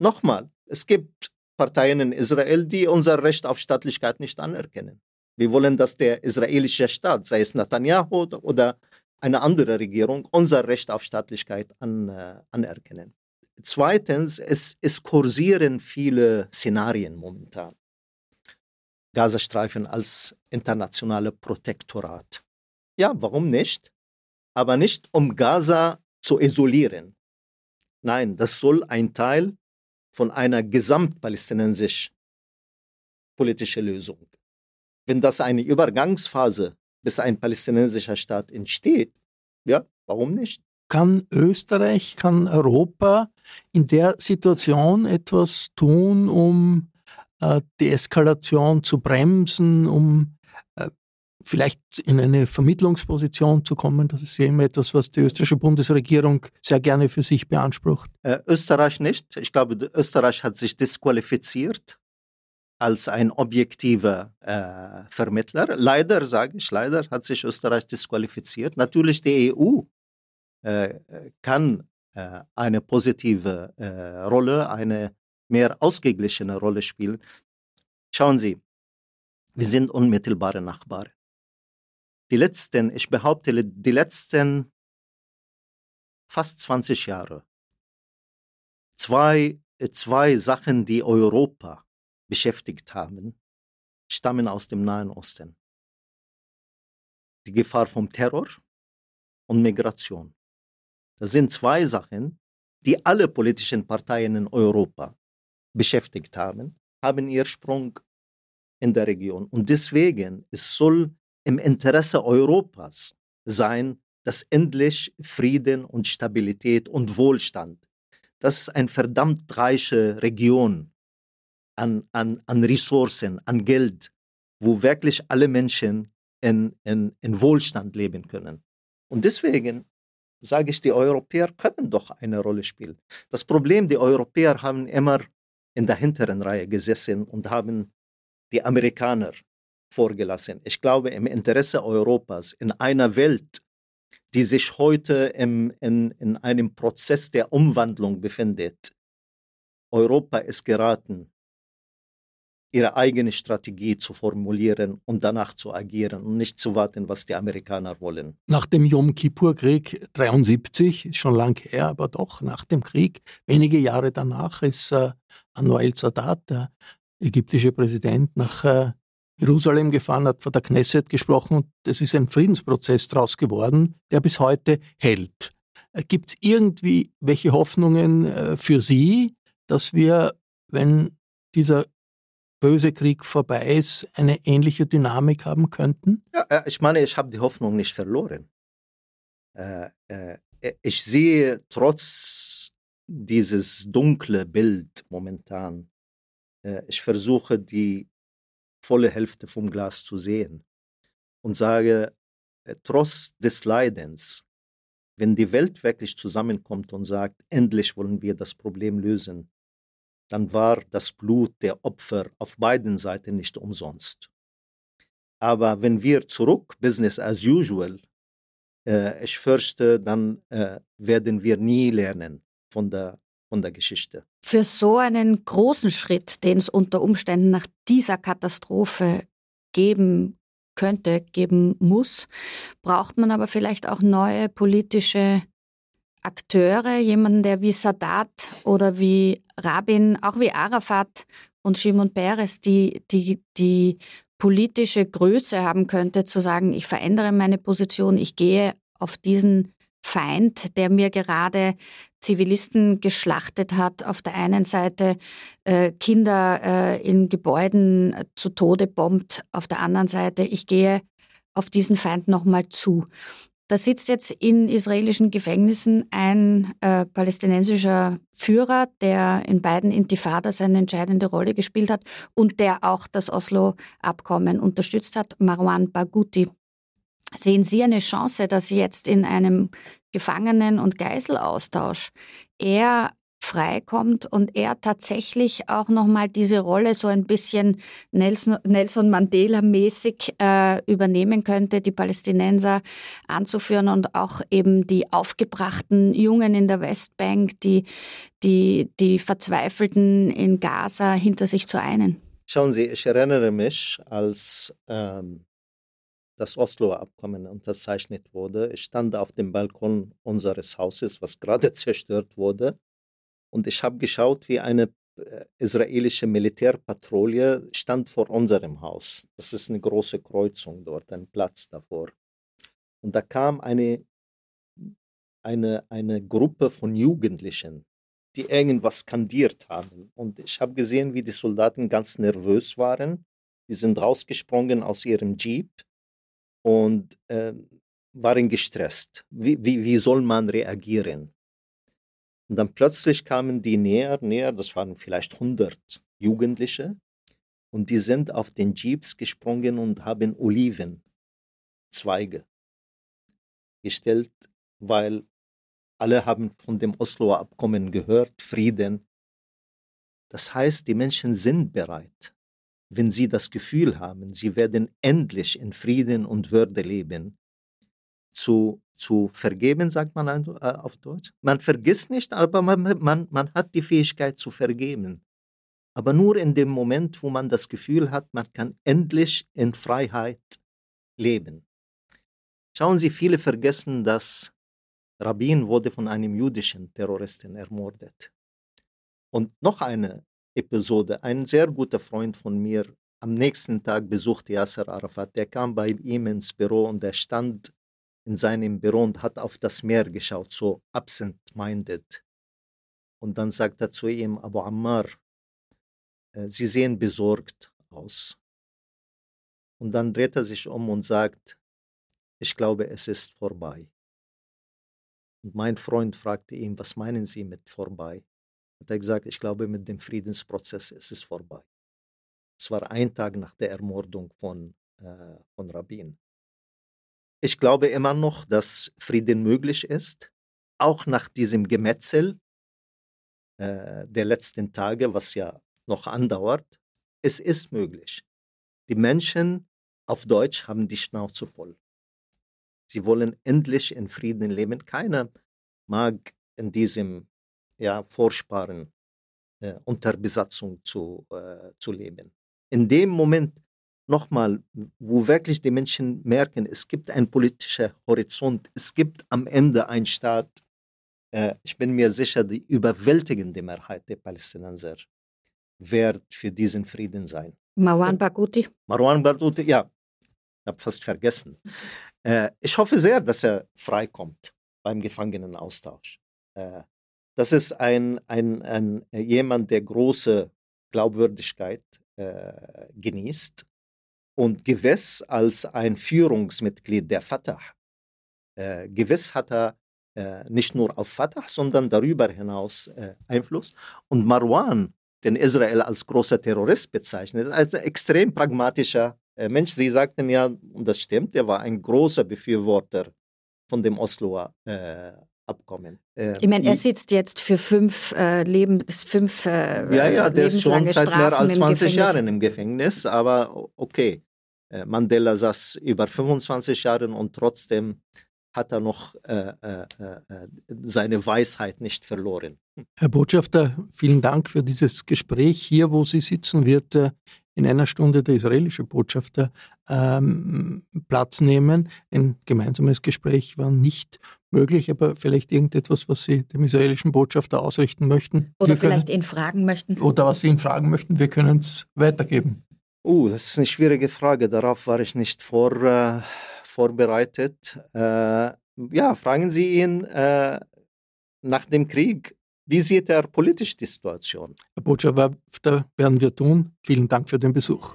Nochmal, es gibt Parteien in Israel, die unser Recht auf Staatlichkeit nicht anerkennen. Wir wollen, dass der israelische Staat, sei es Netanyahu oder eine andere Regierung, unser Recht auf Staatlichkeit an, äh, anerkennen. Zweitens, es, es kursieren viele Szenarien momentan. Gazastreifen als internationale Protektorat. Ja, warum nicht? Aber nicht um Gaza zu isolieren. Nein, das soll ein Teil von einer gesamtpalästinensisch politischen Lösung. Wenn das eine Übergangsphase bis ein palästinensischer Staat entsteht, ja, warum nicht? Kann Österreich, kann Europa in der Situation etwas tun, um äh, die Eskalation zu bremsen, um vielleicht in eine Vermittlungsposition zu kommen. Das ist ja immer etwas, was die österreichische Bundesregierung sehr gerne für sich beansprucht. Äh, Österreich nicht. Ich glaube, Österreich hat sich disqualifiziert als ein objektiver äh, Vermittler. Leider, sage ich, leider hat sich Österreich disqualifiziert. Natürlich die EU äh, kann äh, eine positive äh, Rolle, eine mehr ausgeglichene Rolle spielen. Schauen Sie, wir sind unmittelbare Nachbarn. Die letzten, ich behaupte, die letzten fast 20 Jahre, zwei, zwei Sachen, die Europa beschäftigt haben, stammen aus dem Nahen Osten. Die Gefahr vom Terror und Migration. Das sind zwei Sachen, die alle politischen Parteien in Europa beschäftigt haben, haben ihren Sprung in der Region. Und deswegen es soll im Interesse Europas sein, dass endlich Frieden und Stabilität und Wohlstand, das ist eine verdammt reiche Region an, an, an Ressourcen, an Geld, wo wirklich alle Menschen in, in, in Wohlstand leben können. Und deswegen sage ich, die Europäer können doch eine Rolle spielen. Das Problem, die Europäer haben immer in der hinteren Reihe gesessen und haben die Amerikaner vorgelassen. Ich glaube, im Interesse Europas, in einer Welt, die sich heute im, in, in einem Prozess der Umwandlung befindet, Europa ist geraten, ihre eigene Strategie zu formulieren und danach zu agieren und nicht zu warten, was die Amerikaner wollen. Nach dem Yom Kippur-Krieg 73, schon lang her, aber doch nach dem Krieg, wenige Jahre danach, ist äh, Anwar el-Sadat, der ägyptische Präsident, nach äh, Jerusalem gefahren, hat vor der Knesset gesprochen und es ist ein Friedensprozess daraus geworden, der bis heute hält. Äh, Gibt es irgendwie welche Hoffnungen äh, für Sie, dass wir, wenn dieser böse Krieg vorbei ist, eine ähnliche Dynamik haben könnten? Ja, äh, ich meine, ich habe die Hoffnung nicht verloren. Ich sehe trotz dieses dunkle Bild momentan, ich versuche die volle Hälfte vom Glas zu sehen und sage, äh, trotz des Leidens, wenn die Welt wirklich zusammenkommt und sagt, endlich wollen wir das Problem lösen, dann war das Blut der Opfer auf beiden Seiten nicht umsonst. Aber wenn wir zurück, Business as usual, äh, ich fürchte, dann äh, werden wir nie lernen von der, von der Geschichte. Für so einen großen Schritt, den es unter Umständen nach dieser Katastrophe geben könnte, geben muss, braucht man aber vielleicht auch neue politische Akteure, jemanden, der wie Sadat oder wie Rabin, auch wie Arafat und Shimon Peres, die, die, die politische Größe haben könnte, zu sagen, ich verändere meine Position, ich gehe auf diesen Feind, der mir gerade Zivilisten geschlachtet hat, auf der einen Seite äh, Kinder äh, in Gebäuden zu Tode bombt, auf der anderen Seite, ich gehe auf diesen Feind nochmal zu. Da sitzt jetzt in israelischen Gefängnissen ein äh, palästinensischer Führer, der in beiden Intifadas eine entscheidende Rolle gespielt hat und der auch das Oslo-Abkommen unterstützt hat, Marwan Barghouti. Sehen Sie eine Chance, dass jetzt in einem Gefangenen- und Geiselaustausch er freikommt und er tatsächlich auch nochmal diese Rolle so ein bisschen Nelson, Mandela-mäßig äh, übernehmen könnte, die Palästinenser anzuführen und auch eben die aufgebrachten Jungen in der Westbank, die, die, die Verzweifelten in Gaza hinter sich zu einen. Schauen Sie, ich erinnere mich, als ähm, das Oslo-Abkommen unterzeichnet wurde. Ich stand auf dem Balkon unseres Hauses, was gerade zerstört wurde. Und ich habe geschaut, wie eine äh, israelische Militärpatrouille stand vor unserem Haus. Das ist eine große Kreuzung dort, ein Platz davor. Und da kam eine, eine, eine Gruppe von Jugendlichen, die irgendwas skandiert haben. Und ich habe gesehen, wie die Soldaten ganz nervös waren. Die sind rausgesprungen aus ihrem Jeep und äh, waren gestresst. Wie, wie, wie soll man reagieren? Und dann plötzlich kamen die näher, näher, das waren vielleicht 100 Jugendliche, und die sind auf den Jeeps gesprungen und haben Olivenzweige gestellt, weil alle haben von dem Osloer Abkommen gehört, Frieden. Das heißt, die Menschen sind bereit, wenn sie das Gefühl haben, sie werden endlich in Frieden und Würde leben, zu, zu vergeben, sagt man äh, auf Deutsch. Man vergisst nicht, aber man, man, man hat die Fähigkeit zu vergeben. Aber nur in dem Moment, wo man das Gefühl hat, man kann endlich in Freiheit leben. Schauen Sie, viele vergessen, dass Rabin wurde von einem jüdischen Terroristen ermordet. Und noch eine Episode, ein sehr guter Freund von mir am nächsten Tag besuchte Yasser Arafat. Der kam bei ihm ins Büro und er stand in seinem Büro und hat auf das Meer geschaut, so absent-minded. Und dann sagt er zu ihm, Abu Ammar, äh, Sie sehen besorgt aus. Und dann dreht er sich um und sagt, ich glaube, es ist vorbei. Und mein Freund fragte ihn, was meinen Sie mit vorbei? Hat er gesagt, ich glaube, mit dem Friedensprozess ist es vorbei. Es war ein Tag nach der Ermordung von, äh, von Rabin. Ich glaube immer noch, dass Frieden möglich ist, auch nach diesem Gemetzel äh, der letzten Tage, was ja noch andauert. Es ist möglich. Die Menschen auf Deutsch haben die Schnauze voll. Sie wollen endlich in Frieden leben. Keiner mag in diesem ja, Vorsparen äh, unter Besatzung zu, äh, zu leben in dem Moment nochmal, wo wirklich die Menschen merken, es gibt einen politischen Horizont, es gibt am Ende einen Staat, äh, ich bin mir sicher, die überwältigende Mehrheit der Palästinenser wird für diesen Frieden sein. Marwan Barghouti? Marwan Barghouti, ja. Ich habe fast vergessen. Äh, ich hoffe sehr, dass er freikommt beim Gefangenenaustausch. Äh, das ist ein, ein, ein, jemand, der große Glaubwürdigkeit äh, genießt und gewiss als ein Führungsmitglied der Fatah. Äh, gewiss hat er äh, nicht nur auf Fatah, sondern darüber hinaus äh, Einfluss. Und Marwan, den Israel als großer Terrorist bezeichnet, als ein extrem pragmatischer äh, Mensch. Sie sagten ja, und das stimmt, er war ein großer Befürworter von dem Osloer äh, Abkommen. Äh, ich meine, er sitzt jetzt für fünf äh, Lebens, fünf äh, Ja, ja, der ist schon seit mehr als 20 Jahren im Gefängnis, aber okay. Äh, Mandela saß über 25 Jahre und trotzdem hat er noch äh, äh, äh, seine Weisheit nicht verloren. Herr Botschafter, vielen Dank für dieses Gespräch. Hier, wo Sie sitzen, wird in einer Stunde der israelische Botschafter ähm, Platz nehmen. Ein gemeinsames Gespräch war nicht möglich, aber vielleicht irgendetwas, was Sie dem israelischen Botschafter ausrichten möchten. Oder können, vielleicht ihn fragen möchten. Oder was Sie ihn fragen möchten, wir können es weitergeben. Oh, das ist eine schwierige Frage. Darauf war ich nicht vor, äh, vorbereitet. Äh, ja, fragen Sie ihn äh, nach dem Krieg. Wie sieht er politisch die Situation? Herr Botschafter, werden wir tun. Vielen Dank für den Besuch.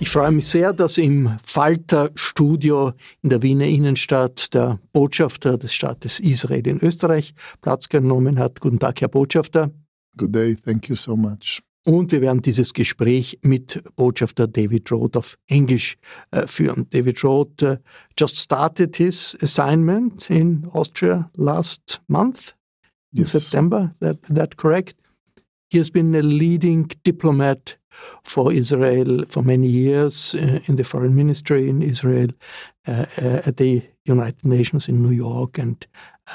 Ich freue mich sehr, dass im Falter-Studio in der Wiener Innenstadt der Botschafter des Staates Israel in Österreich Platz genommen hat. Guten Tag, Herr Botschafter. Good day, thank you so much. Und wir werden dieses Gespräch mit Botschafter David Roth auf Englisch äh, führen. David Roth uh, just started his assignment in Austria last month, in yes. September. That that correct? He has been a leading diplomat for Israel for many years uh, in the foreign ministry in Israel, uh, uh, at the United Nations in New York and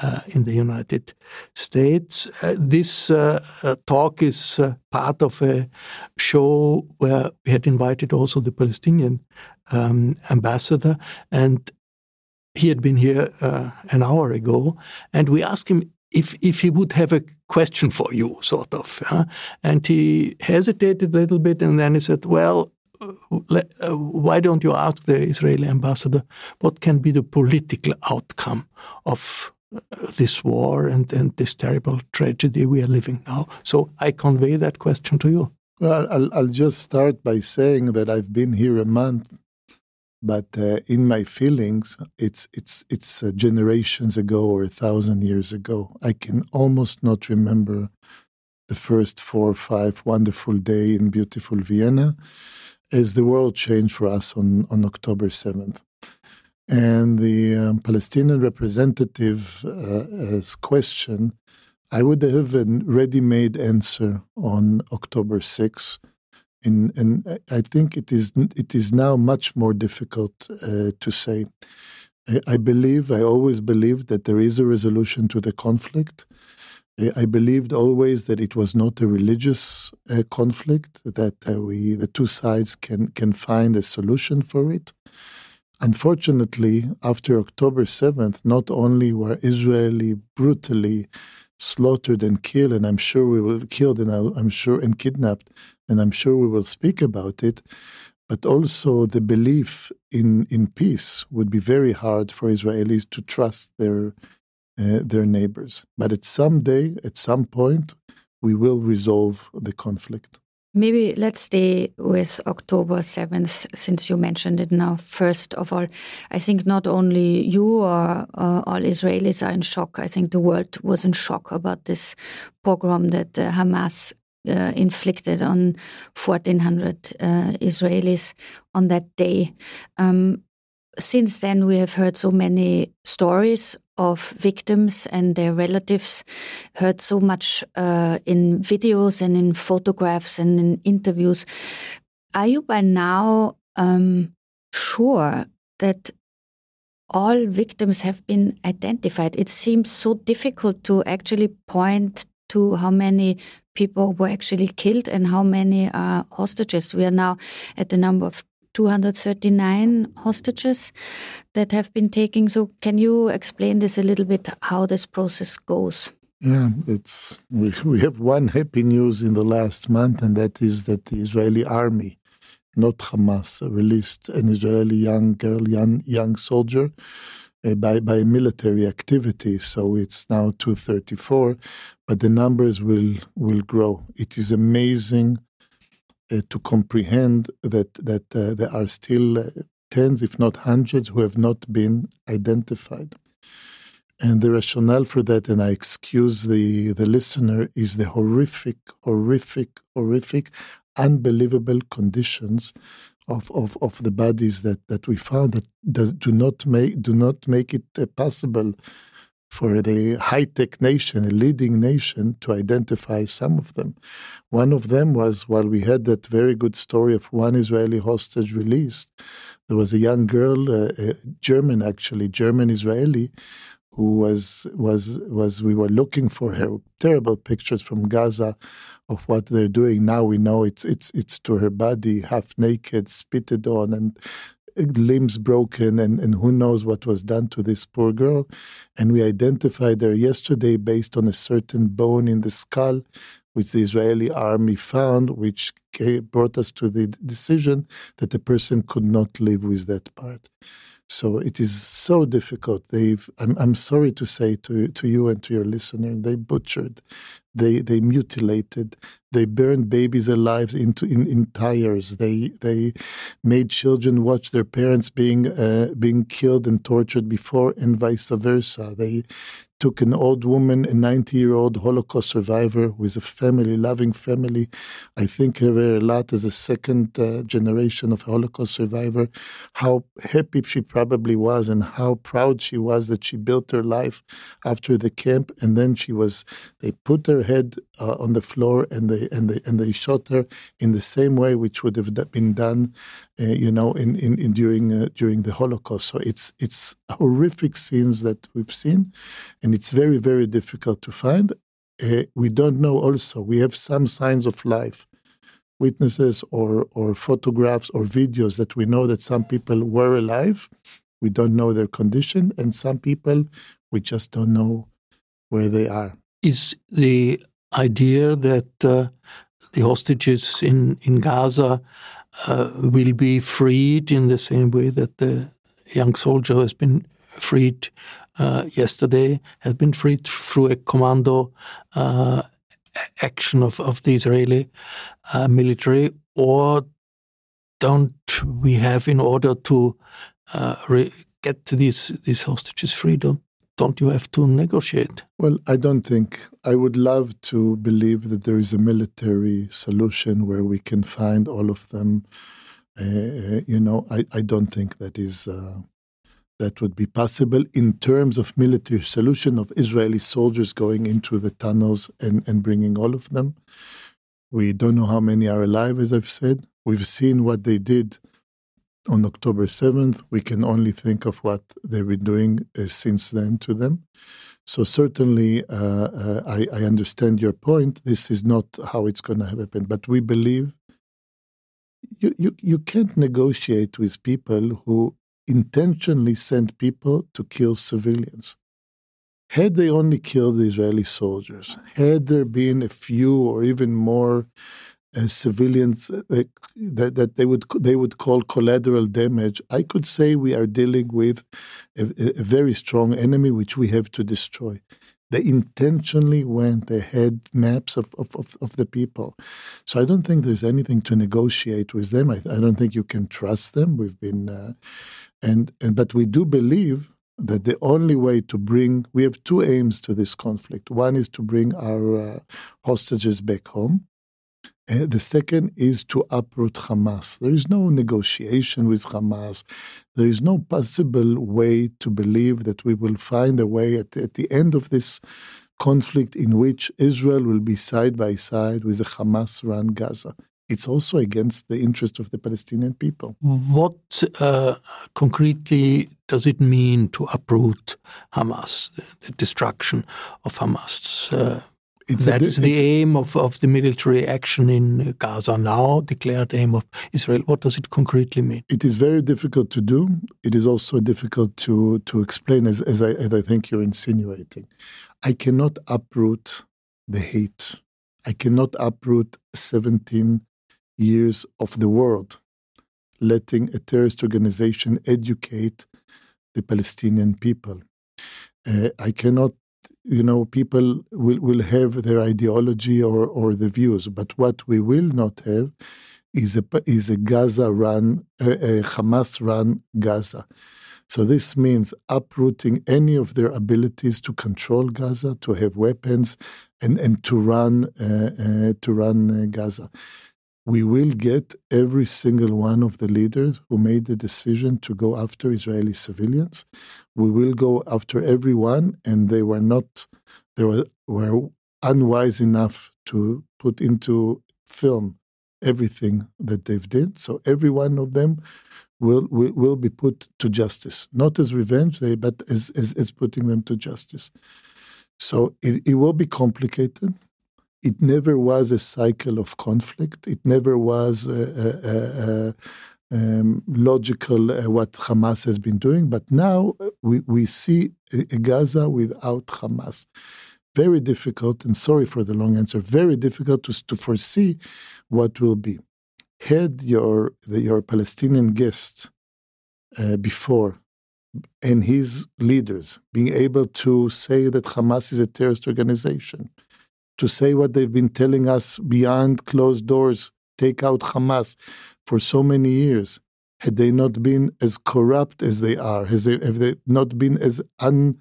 uh, in the United States. Uh, this uh, talk is part of a show where we had invited also the Palestinian um, ambassador, and he had been here an hour ago, and we asked him if if he would have a question for you, sort of. Yeah? And he hesitated a little bit, and then he said, "Well, uh, uh, why don't you ask the Israeli ambassador what can be the political outcome of uh, this war and, and this terrible tragedy we are living now?" So I convey that question to you. Well, I'll, I'll just start by saying that I've been here a month but uh, in my feelings it's it's it's uh, generations ago or a thousand years ago. I can almost not remember the first four or five wonderful day in beautiful vienna as the world changed for us on, on october 7th and the um, palestinian representative uh, question i would have a ready-made answer on october 6th in, and I think it is it is now much more difficult uh, to say. I believe, I always believed that there is a resolution to the conflict. I believed always that it was not a religious uh, conflict, that uh, we, the two sides can, can find a solution for it. Unfortunately, after October 7th, not only were Israeli brutally slaughtered and killed, and I'm sure we will killed and I'm sure and kidnapped, and I'm sure we will speak about it, but also the belief in in peace would be very hard for Israelis to trust their uh, their neighbors. But at some day, at some point, we will resolve the conflict. Maybe let's stay with October 7th, since you mentioned it now. First of all, I think not only you or uh, all Israelis are in shock, I think the world was in shock about this pogrom that uh, Hamas uh, inflicted on 1,400 uh, Israelis on that day. Um, since then, we have heard so many stories of victims and their relatives, heard so much uh, in videos and in photographs and in interviews. Are you by now um, sure that all victims have been identified? It seems so difficult to actually point to how many people were actually killed and how many are hostages. We are now at the number of 239 hostages that have been taken. So, can you explain this a little bit how this process goes? Yeah, it's we, we have one happy news in the last month, and that is that the Israeli army, not Hamas, released an Israeli young girl, young young soldier, uh, by by military activity. So it's now 234, but the numbers will will grow. It is amazing uh, to comprehend that that uh, there are still uh, tens, if not hundreds, who have not been identified. And the rationale for that, and I excuse the, the listener, is the horrific, horrific, horrific, unbelievable conditions of, of, of the bodies that, that we found that does, do not make do not make it uh, possible for the high tech nation, a leading nation, to identify some of them. One of them was while we had that very good story of one Israeli hostage released, there was a young girl, uh, a German actually, German Israeli, who was was was we were looking for her terrible pictures from Gaza of what they're doing now we know it's it's it's to her body half naked spitted on and limbs broken and, and who knows what was done to this poor girl. And we identified her yesterday based on a certain bone in the skull, which the Israeli army found, which brought us to the decision that the person could not live with that part. So it is so difficult. They've, I'm, I'm sorry to say to, to you and to your listener, they butchered, they, they mutilated, they burned babies alive into in, in tires. They they made children watch their parents being uh, being killed and tortured before, and vice versa. They took an old woman, a 90 year old Holocaust survivor with a family, loving family. I think her a lot as a second uh, generation of Holocaust survivor, how happy she probably was and how proud she was that she built her life after the camp. And then she was, they put her head uh, on the floor and they, and, they, and they shot her in the same way which would have been done, uh, you know, in, in, in during, uh, during the Holocaust. So it's, it's horrific scenes that we've seen. And it's very, very difficult to find. Uh, we don't know also, we have some signs of life, witnesses or, or photographs or videos that we know that some people were alive. We don't know their condition, and some people we just don't know where they are. Is the idea that uh, the hostages in, in Gaza uh, will be freed in the same way that the young soldier has been freed yesterday has been freed through a commando uh, action of, of the Israeli uh, military, or don't we have, in order to uh, get these these hostages freedom, don't you have to negotiate? Well, I don't think. I would love to believe that there is a military solution where we can find all of them. Uh, you know, I, I don't think that is uh, that would be possible in terms of military solution of Israeli soldiers going into the tunnels and, and bringing all of them. We don't know how many are alive, as I've said. We've seen what they did on October 7th. We can only think of what they've been doing uh, since then to them. So certainly, uh, uh, I, I, understand your point. This is not how it's going to happen, but we believe you, you, you can't negotiate with people who intentionally sent people to kill civilians. Had they only killed the Israeli soldiers, had there been a few or even more uh, civilians uh, that, that they would they would call collateral damage, I could say we are dealing with a, a very strong enemy which we have to destroy. They intentionally went, they had maps of, of, of, of, the people. So I don't think there's anything to negotiate with them. I, I don't think you can trust them. We've been, uh, and, and, but we do believe that the only way to bring, we have two aims to this conflict. One is to bring our uh, hostages back home. Uh, the second is to uproot Hamas. There is no negotiation with Hamas. There is no possible way to believe that we will find a way at, at the end of this conflict in which Israel will be side by side with a Hamas run Gaza. It's also against the interest of the Palestinian people. What uh, concretely does it mean to uproot Hamas, the, the destruction of Hamas? Uh, it's that a, is the aim of, of the military action in Gaza now, declared aim of Israel. What does it concretely mean? It is very difficult to do. It is also difficult to, to explain, as, as, I, as I think you're insinuating. I cannot uproot the hate. I cannot uproot 17 years of the world letting a terrorist organization educate the Palestinian people. Uh, I cannot you know, people will, will have their ideology or, or the views, but what we will not have is a is a Gaza run, a, a Hamas run Gaza. So this means uprooting any of their abilities to control Gaza, to have weapons, and and to run uh, uh, to run uh, Gaza we will get every single one of the leaders who made the decision to go after Israeli civilians. We will go after everyone, and they were not, they were, were unwise enough to put into film everything that they've did. So every one of them will will, will be put to justice, not as revenge, they, but as, as, as putting them to justice. So it, it will be complicated it never was a cycle of conflict. It never was a, a, a, um, logical uh, what Hamas has been doing. But now uh, we, we see Gaza without Hamas. Very difficult, and sorry for the long answer, very difficult to, to foresee what will be. Had your, the, your Palestinian guest uh, before and his leaders being able to say that Hamas is a terrorist organization, to say what they've been telling us behind closed doors, take out Hamas for so many years. Had they not been as corrupt as they are, has they, have they not been as un,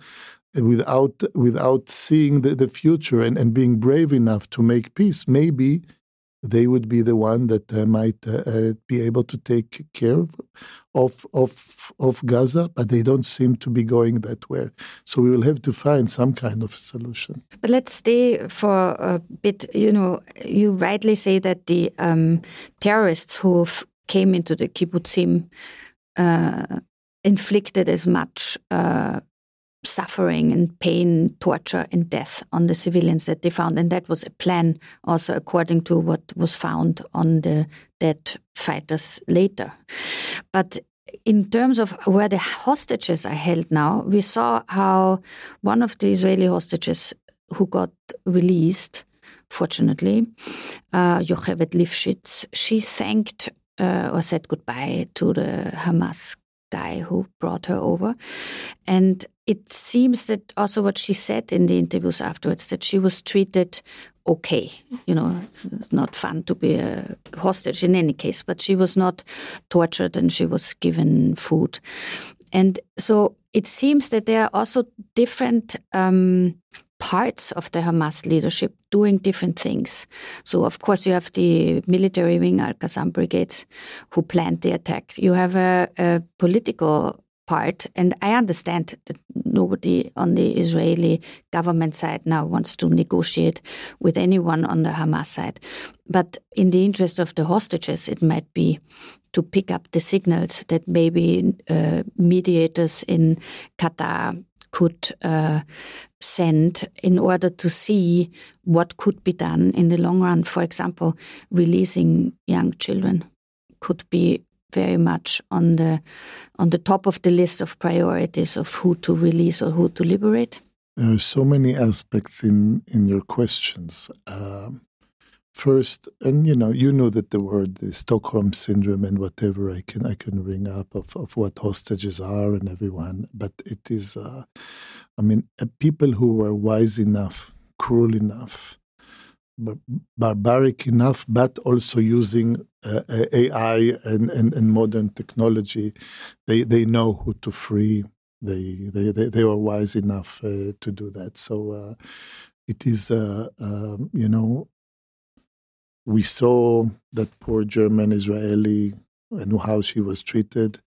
without without seeing the, the future and, and being brave enough to make peace, maybe they would be the one that uh, might uh, uh, be able to take care of, of, of Gaza, but they don't seem to be going that way. So we will have to find some kind of solution. But let's stay for a bit. You know, you rightly say that the um, terrorists who came into the kibbutzim uh, inflicted as much uh, suffering and pain, torture, and death on the civilians that they found. And that was a plan, also according to what was found on the dead fighters later. But in terms of where the hostages are held now, we saw how one of the Israeli hostages who got released, fortunately, uh, Yocheved Lifshitz, she thanked uh, or said goodbye to the Hamas guy who brought her over. And it seems that also what she said in the interviews afterwards that she was treated okay. You know, it's not fun to be a hostage in any case, but she was not tortured and she was given food. And so it seems that there are also different um, parts of the Hamas leadership doing different things. So, of course, you have the military wing, Al Qassam brigades, who planned the attack. You have a, a political part, and I understand that nobody on the Israeli government side now wants to negotiate with anyone on the Hamas side. But in the interest of the hostages, it might be to pick up the signals that maybe uh, mediators in Qatar could uh, send in order to see what could be done in the long run. For example, releasing young children could be very much on the on the top of the list of priorities of who to release or who to liberate. There are so many aspects in in your questions. Um, first, and you know, you know that the word the Stockholm syndrome and whatever I can I can ring up of, of what hostages are and everyone, but it is, uh, I mean, uh, people who were wise enough, cruel enough, bar- barbaric enough, but also using uh, AI and, and, and modern technology, they they know who to free. They they they, they were wise enough uh, to do that. So. Uh, it is, uh, um, you know, we saw that poor German Israeli and how she was treated.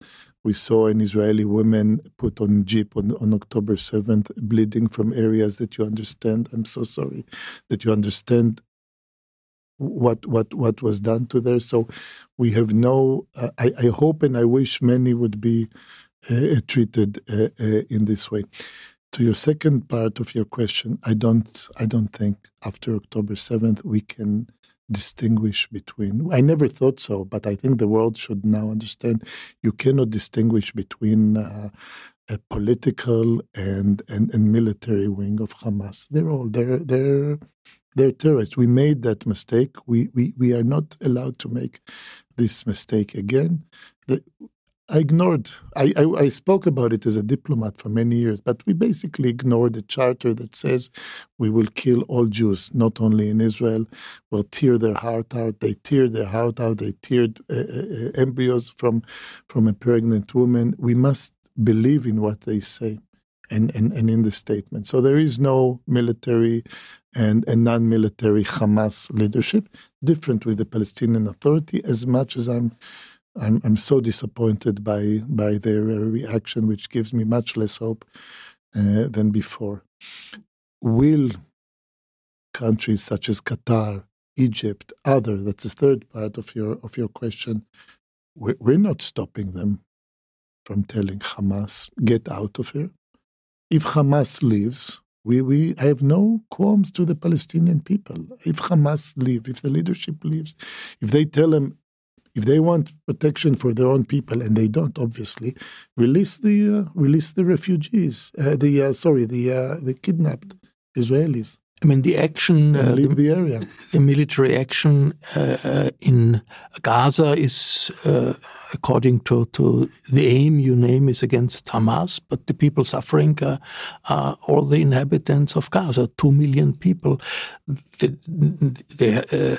We saw an Israeli woman put on jeep on, on October 7th, bleeding from areas that you understand. I'm so sorry that you understand what what what was done to there. So we have no. Uh, I, I hope and I wish many would be uh, treated uh, uh in this way. To your second part of your question, I don't I don't think after October 7th we can distinguish between. I never thought so, but I think the world should now understand you cannot distinguish between uh, a political and, and and military wing of Hamas. They're all they're they're they're terrorists. We made that mistake. We we we are not allowed to make this mistake again. The, I ignored. I, I, I, spoke about it as a diplomat for many years, but we basically ignored the charter that says we will kill all Jews, not only in Israel. We'll tear their heart out. They teared their heart out. They teared uh, uh, uh, embryos from from a pregnant woman. We must believe in what they say. And, and, and in the statement. So there is no military and, and non military Hamas leadership, different with the Palestinian Authority, as much as I'm I'm, I'm so disappointed by by their reaction, which gives me much less hope uh, than before. Will countries such as Qatar, Egypt, other that's the third part of your of your question. We're, we're not stopping them from telling Hamas get out of here. If Hamas leaves, we, we I have no qualms to the Palestinian people. If Hamas leave, if the leadership leaves, if they tell them if they want protection for their own people, and they don't, obviously, release the uh, release the refugees. Uh, the uh, sorry, the uh, the kidnapped Israelis. I mean, the action, uh, leave the area. The military action uh, in Gaza is, uh, according to, to the aim you name, is against Hamas, but the people suffering are all the inhabitants of Gaza, two million people. They, they uh,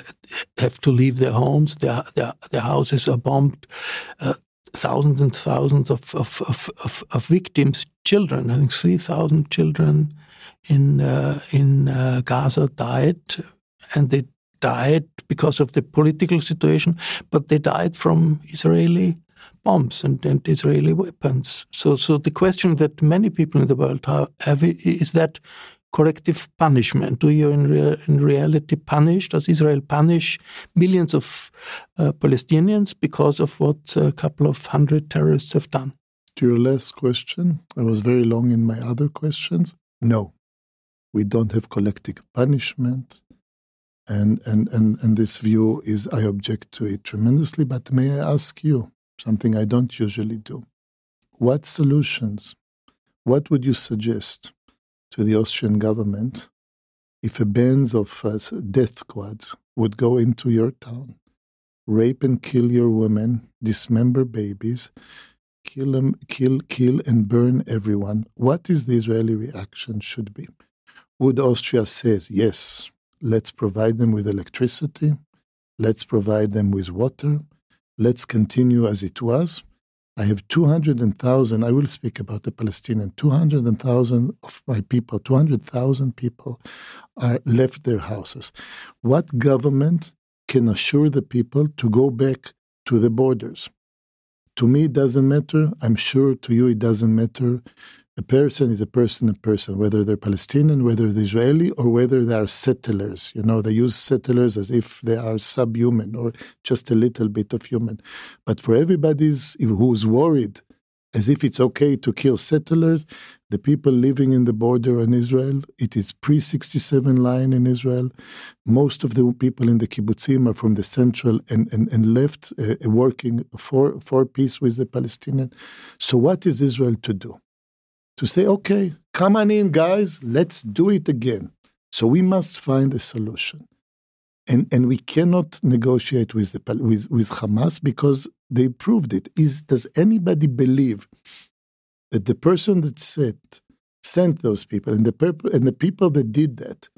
have to leave their homes, their, their, their houses are bombed. Uh, thousands and thousands of, of, of, of, victims, children, I think 3,000 children in uh, in uh, Gaza died, and they died because of the political situation, but they died from Israeli bombs and, and Israeli weapons. So, so the question that many people in the world have is that corrective punishment? Do you in, rea in reality punish? Does Israel punish millions of uh, Palestinians because of what a couple of hundred terrorists have done? To your last question, I was very long in my other questions. No, we don't have collective punishment. And, and, and, and this view is, I object to it tremendously. But may I ask you something I don't usually do? What solutions, what would you suggest to the Austrian government if a band of uh, death squad would go into your town, rape and kill your women, dismember babies, kill them, kill, kill and burn everyone? What is the Israeli reaction should be? Would Austria says, yes, let's provide them with electricity, let's provide them with water, let's continue as it was. I have 200,000, I will speak about the Palestinian, 200,000 of my people, 200,000 people are left their houses. What government can assure the people to go back to the borders? To me, it doesn't matter. I'm sure to you, it doesn't matter A person is a person, a person, whether they're Palestinian, whether they're Israeli, or whether they are settlers. You know, they use settlers as if they are subhuman or just a little bit of human. But for everybody who's worried, as if it's okay to kill settlers, the people living in the border in Israel, it is pre 67 line in Israel. Most of the people in the kibbutzim are from the central and, and, and left, uh, working for, for peace with the Palestinian. So, what is Israel to do? To say, okay, come on in, guys, let's do it again. So we must find a solution. And, and we cannot negotiate with, the, with, with Hamas because they proved it. Is, does anybody believe that the person that said, sent those people and the, and the people that did that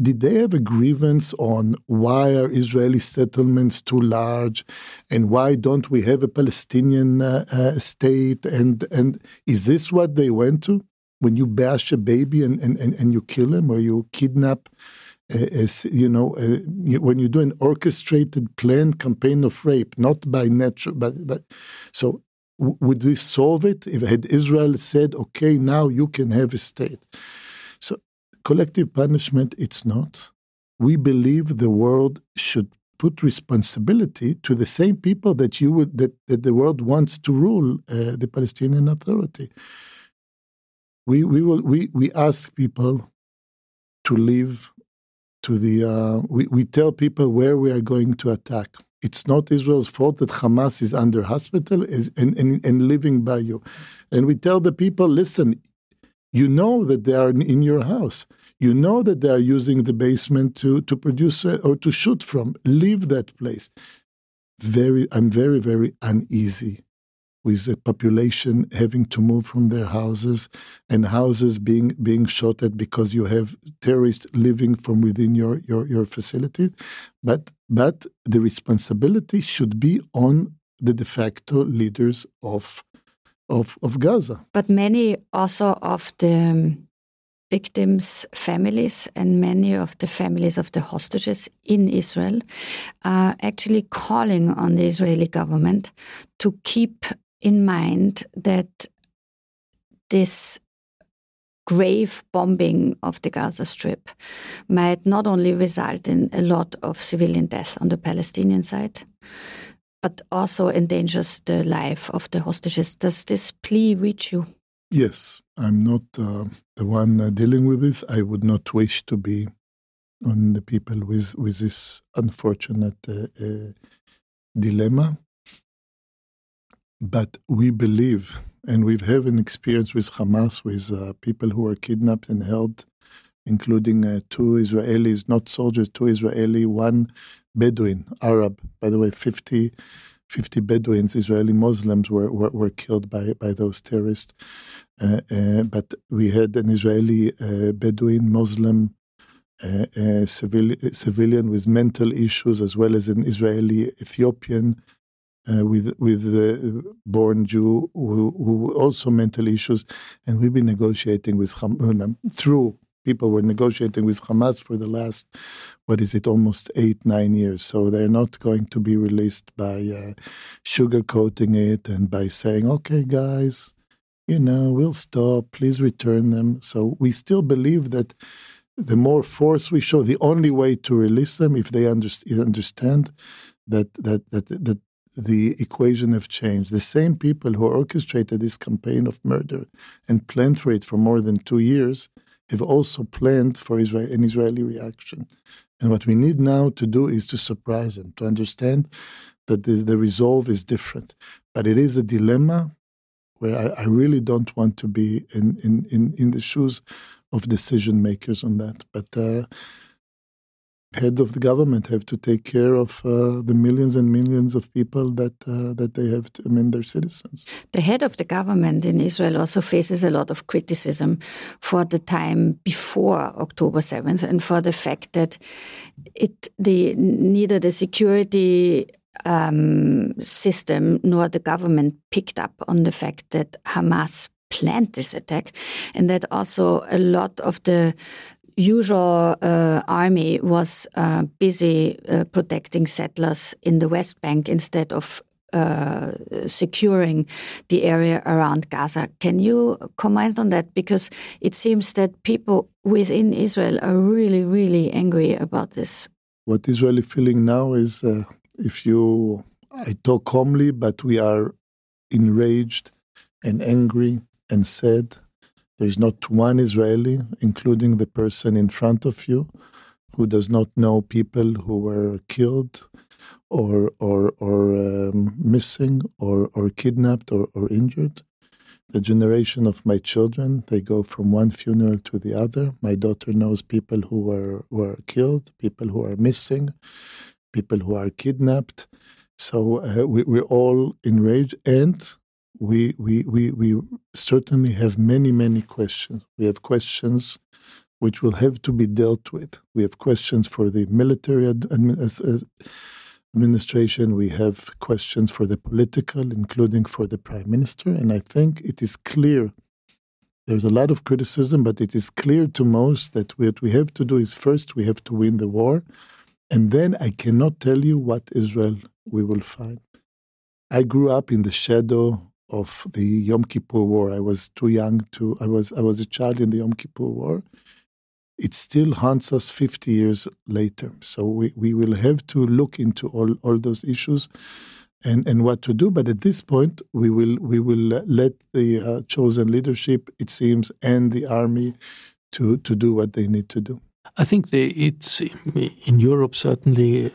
did they have a grievance on why are Israeli settlements too large, and why don't we have a Palestinian uh, uh, state? And and is this what they went to when you bash a baby and and, and, and you kill him or you kidnap? Uh, as you know, uh, when you do an orchestrated, planned campaign of rape, not by nature, but but so would this solve it if had Israel said, okay, now you can have a state? Collective punishment, it's not. We believe the world should put responsibility to the same people that you would that, that the world wants to rule uh, the Palestinian Authority. We we will we we ask people to leave to the uh, we, we tell people where we are going to attack. It's not Israel's fault that Hamas is under hospital is, and, and, and living by you. And we tell the people, listen, you know that they are in your house. You know that they are using the basement to, to produce uh, or to shoot from. Leave that place. Very, I'm very, very uneasy with the population having to move from their houses and houses being being shot at because you have terrorists living from within your your, your facility. But but the responsibility should be on the de facto leaders of of, of Gaza. But many also of the victims' families and many of the families of the hostages in Israel are actually calling on the Israeli government to keep in mind that this grave bombing of the Gaza Strip might not only result in a lot of civilian deaths on the Palestinian side, but also endangers the life of the hostages. Does this plea reach you? Yes, I'm not uh, the one uh, dealing with this. I would not wish to be on the people with with this unfortunate uh, uh dilemma. But we believe, and we've had an experience with Hamas, with uh, people who were kidnapped and held, including uh, two Israelis, not soldiers, two Israeli, one Bedouin, Arab. By the way, 50, 50 Bedouins, Israeli Muslims, were, were, were killed by, by those terrorists. Uh, uh, but we had an Israeli uh, Bedouin Muslim uh, uh, civil, civilian with mental issues, as well as an Israeli Ethiopian uh, with with the born Jew who, who also mental issues, and we've been negotiating with Ham- through people were negotiating with Hamas for the last, what is it, almost eight, nine years. So they're not going to be released by uh, sugarcoating it and by saying, okay, guys, you know, we'll stop, please return them. So we still believe that the more force we show, the only way to release them, if they understand that, that, that, that the equation have changed. The same people who orchestrated this campaign of murder and planned for it for more than two years have also planned for Israel, an Israeli reaction. And what we need now to do is to surprise them, to understand that the, the resolve is different. But it is a dilemma where I, I really don't want to be in, in, in, in, the shoes of decision makers on that. But uh, head of the government have to take care of uh, the millions and millions of people that uh, that they have to, I mean, their citizens. The head of the government in Israel also faces a lot of criticism for the time before October 7th and for the fact that it the neither the security um, system nor the government picked up on the fact that Hamas planned this attack, and that also a lot of the usual uh, army was uh, busy uh, protecting settlers in the West Bank instead of uh, securing the area around Gaza. Can you comment on that? Because it seems that people within Israel are really, really angry about this. What Israel is feeling now is uh, if you, I talk calmly, but we are enraged and angry and sad. There is not one Israeli, including the person in front of you, who does not know people who were killed or or or um, missing or or kidnapped or, or injured. The generation of my children, they go from one funeral to the other. My daughter knows people who were were killed, people who are missing, people who are kidnapped. So uh, we, we're all enraged, and we, we we we certainly have many many questions. We have questions which will have to be dealt with. We have questions for the military ad, administration. We have questions for the political, including for the prime minister. And I think it is clear. There's a lot of criticism, but it is clear to most that what we have to do is first we have to win the war, and then I cannot tell you what Israel we will find. I grew up in the shadow of the Yom Kippur War. I was too young to. I was I was a child in the Yom Kippur War, it still haunts us 50 years later. So we, we will have to look into all, all those issues and, and what to do. But at this point, we will we will let the uh, chosen leadership, it seems, and the army to to do what they need to do. I think they, it's in Europe certainly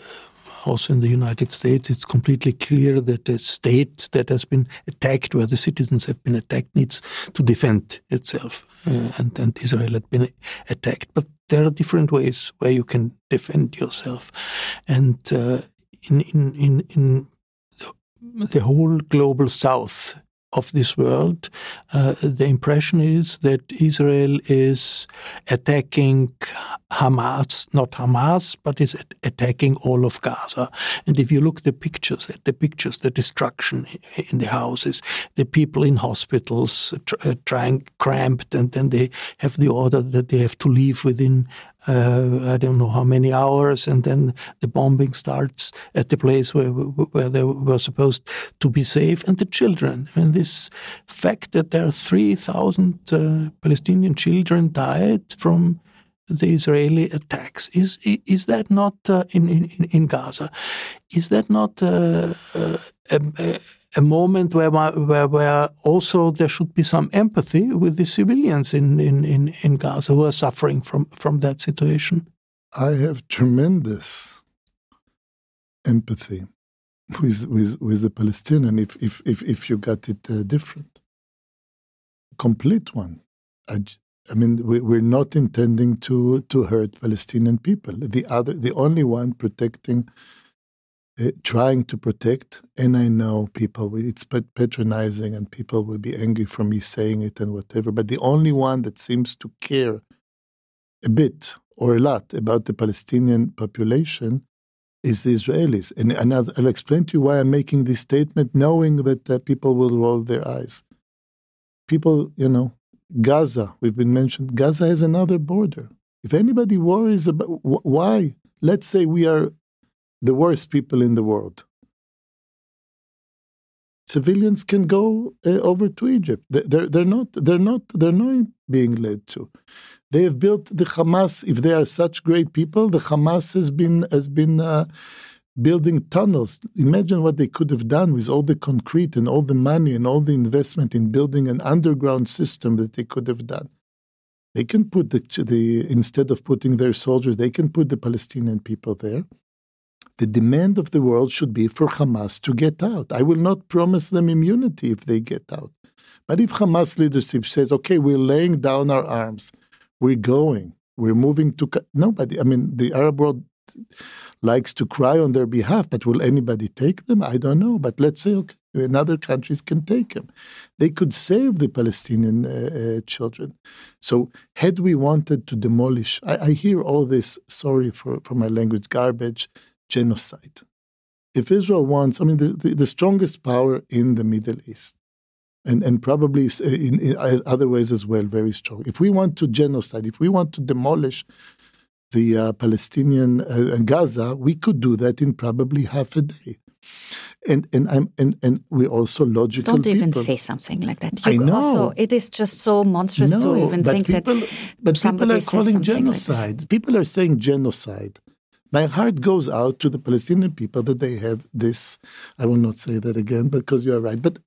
also in the United States, it's completely clear that a state that has been attacked, where the citizens have been attacked, needs to defend itself. Uh, and, and Israel had been attacked. But there are different ways where you can defend yourself. And uh, in, in, in, in the whole global south, of this world, uh, the impression is that Israel is attacking Hamas, not Hamas, but is attacking all of Gaza. And if you look the pictures, at the pictures, the destruction in the houses, the people in hospitals uh, trying cramped, and then they have the order that they have to leave within uh, I don't know how many hours, and then the bombing starts at the place where where they were supposed to be safe, and the children. I mean, this fact that there are three thousand uh, Palestinian children died from the Israeli attacks is is that not uh, in, in in Gaza? Is that not uh, uh, a, a a moment where, where, where also there should be some empathy with the civilians in, in, in, in Gaza who are suffering from, from that situation? I have tremendous empathy with, with, with the Palestinian if, if, if, if you got it uh, different. Complete one. I, I mean, we, we're not intending to, to hurt Palestinian people. The other, the only one protecting uh, trying to protect. And I know people, it's patronizing and people will be angry for me saying it and whatever. But the only one that seems to care a bit or a lot about the Palestinian population is the Israelis. And, and I'll, I'll, explain to you why I'm making this statement, knowing that uh, people will roll their eyes. People, you know, Gaza, we've been mentioned, Gaza has another border. If anybody worries about why, let's say we are the worst people in the world. Civilians can go uh, over to Egypt. They're, they're not. They're not. They're not being led to. They have built the Hamas. If they are such great people, the Hamas has been has been uh, building tunnels. Imagine what they could have done with all the concrete and all the money and all the investment in building an underground system that they could have done. They can put the, the instead of putting their soldiers, they can put the Palestinian people there the demand of the world should be for Hamas to get out. I will not promise them immunity if they get out. But if Hamas leadership says, okay, we're laying down our arms, we're going, we're moving to. Nobody, I mean, the Arab world likes to cry on their behalf, but will anybody take them? I don't know. But let's say, okay, other countries can take them. They could save the Palestinian uh, uh, children. So, had we wanted to demolish, I, I, hear all this, sorry for, for my language, garbage genocide. If Israel wants, I mean, the, the, the strongest power in the Middle East, and, and probably in, in, other ways as well, very strong. If we want to genocide, if we want to demolish the uh, Palestinian uh, Gaza, we could do that in probably half a day. and and I'm and and we're also logical. Don't even people. say something like that. I know. Also, it is just so monstrous no, to even think people, that. But people are calling something like genocide. people are saying genocide. My heart goes out to the Palestinian people that they have this. I will not say that again because you are right. But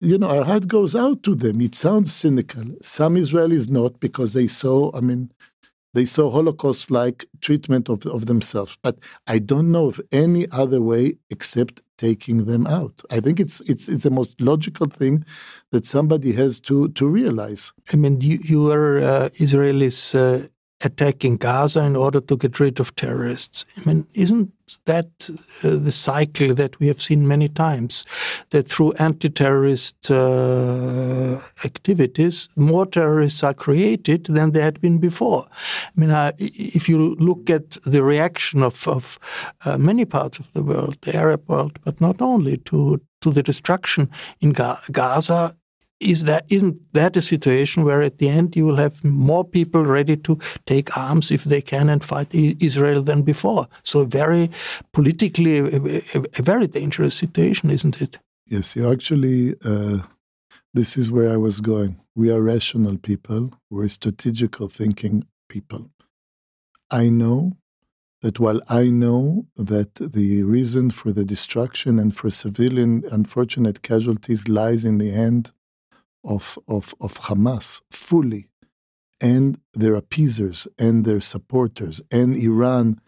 you know, our heart goes out to them. It sounds cynical. Some Israelis not because they saw. I mean, they saw Holocaust-like treatment of, of themselves. But I don't know of any other way except taking them out. I think it's it's it's the most logical thing that somebody has to to realize. I mean, you, you are uh, Israelis uh, attacking Gaza in order to get rid of terrorists. I mean, isn't that uh, the cycle that we have seen many times? That through anti-terrorist uh, activities, more terrorists are created than there had been before. I mean, uh, if you look at the reaction of, of uh, many parts of the world, the Arab world, but not only to to the destruction in Ga Gaza, is that isn't that a situation where at the end you will have more people ready to take arms if they can and fight Israel than before? So very politically a, a, very dangerous situation, isn't it? Yes, you actually. Uh, this is where I was going. We are rational people. We're strategical thinking people. I know that while I know that the reason for the destruction and for civilian unfortunate casualties lies in the hand of, of, of Hamas fully, and their appeasers and their supporters, and Iran,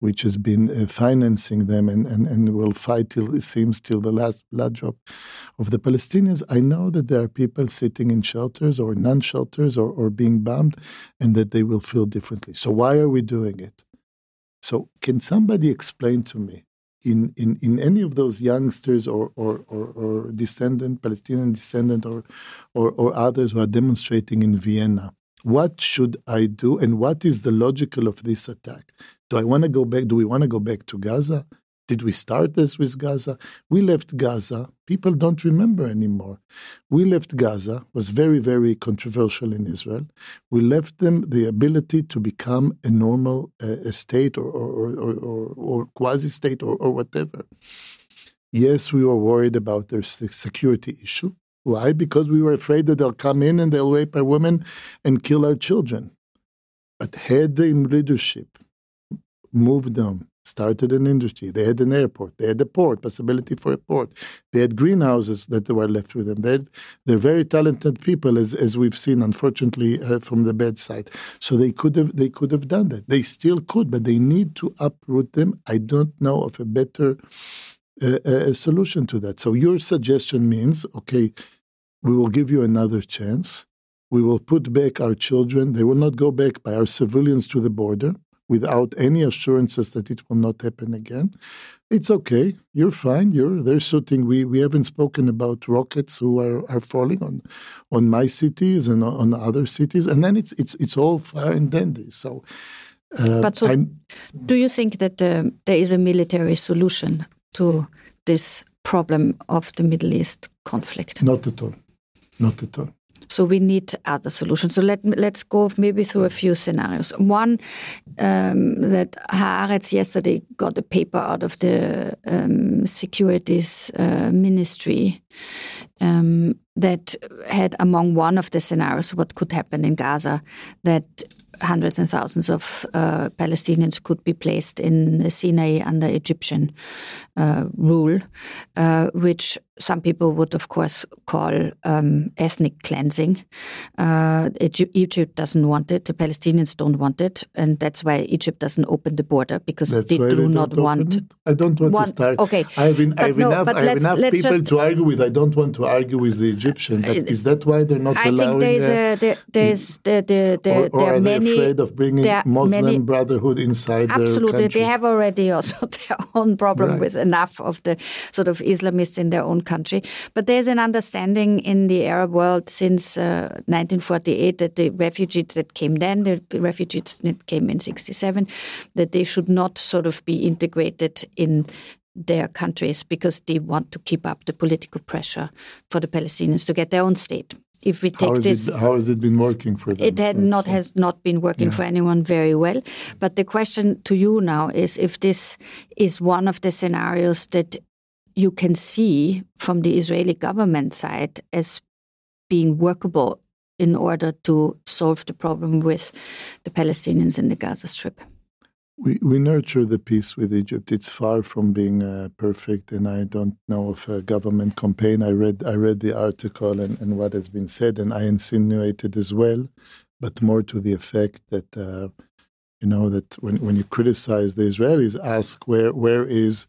which has been uh, financing them and, and, and will fight till it seems till the last blood drop of the Palestinians. I know that there are people sitting in shelters or non shelters or, or being bombed, and that they will feel differently. So, why are we doing it? So, can somebody explain to me in, in, in any of those youngsters or, or, or, or descendant, Palestinian descendant, or, or, or others who are demonstrating in Vienna. What should I do, and what is the logical of this attack? Do I want to go back? Do we want to go back to Gaza? Did we start this with Gaza? We left Gaza. People don't remember anymore. We left Gaza, was very, very controversial in Israel. We left them the ability to become a normal uh, state or, or, or, or, or quasi state or, or whatever. Yes, we were worried about their security issue. Why? Because we were afraid that they'll come in and they'll rape our women and kill our children. But had the leadership moved them started an industry. They had an airport. They had a port, possibility for a port. They had greenhouses that they were left with them. They had, they're very talented people, as, as we've seen, unfortunately, uh, from the bedside. So they could have they could have done that. They still could, but they need to uproot them. I don't know of a better uh, uh, solution to that. So your suggestion means, okay, we will give you another chance. We will put back our children. They will not go back by our civilians to the border without any assurances that it will not happen again. It's okay. You're fine. You're they're shooting. We we haven't spoken about rockets who are, are falling on on my cities and on other cities. And then it's it's it's all fire and dandy. So uh, but so I'm, do you think that uh, there is a military solution to this problem of the Middle East conflict? Not at all. Not at all. So we need other solutions. So let let's go maybe through a few scenarios. One um, that Haaretz yesterday got a paper out of the um, securities uh, ministry um, that had among one of the scenarios what could happen in Gaza that hundreds and thousands of uh, Palestinians could be placed in Sinai under Egyptian uh, rule, uh, which some people would, of course, call um, ethnic cleansing. Uh, Egypt doesn't want it, the Palestinians don't want it, and that's why Egypt doesn't open the border because that's they do they not want. It? I don't want, want, to start. Okay, I have, in, I have no, enough, I have enough people just, to argue with. I don't want to argue with the Egyptians. But is that why they're not I allowing? I think there's a, there, there's the, the, the, there are many, afraid of bringing Muslim many, Brotherhood inside absolutely, their country? they have already also their own problem Right. with enough of the sort of Islamists in their own country. But there's an understanding in the Arab world since uh, 1948 that the refugees that came then, the refugees that came in 67, that they should not sort of be integrated in their countries because they want to keep up the political pressure for the Palestinians to get their own state. If we take How has, this, it, how has it been working for them? it had not has not been working Yeah. for anyone very well. But the question to you now is if this is one of the scenarios that you can see from the Israeli government side as being workable in order to solve the problem with the Palestinians in the Gaza Strip? We, we nurture the peace with Egypt. It's far from being uh, perfect, and I don't know of a government campaign. I read I read the article and, and what has been said, and I insinuated as well, but more to the effect that uh, you know that when, when you criticize the Israelis, ask where where is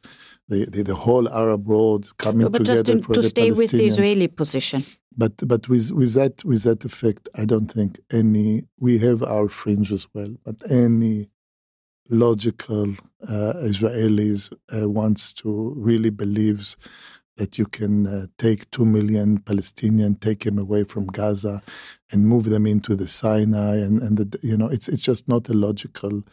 the, the, the whole Arab world coming but together just in, for to the stay with the Israeli position. But but with with that with that effect, I don't think any. We have our fringe as well, but any logical uh, Israelis uh, wants to really believes that you can uh, take two million Palestinians, take them away from Gaza, and move them into the Sinai, and and the, you know it's it's just not a logical.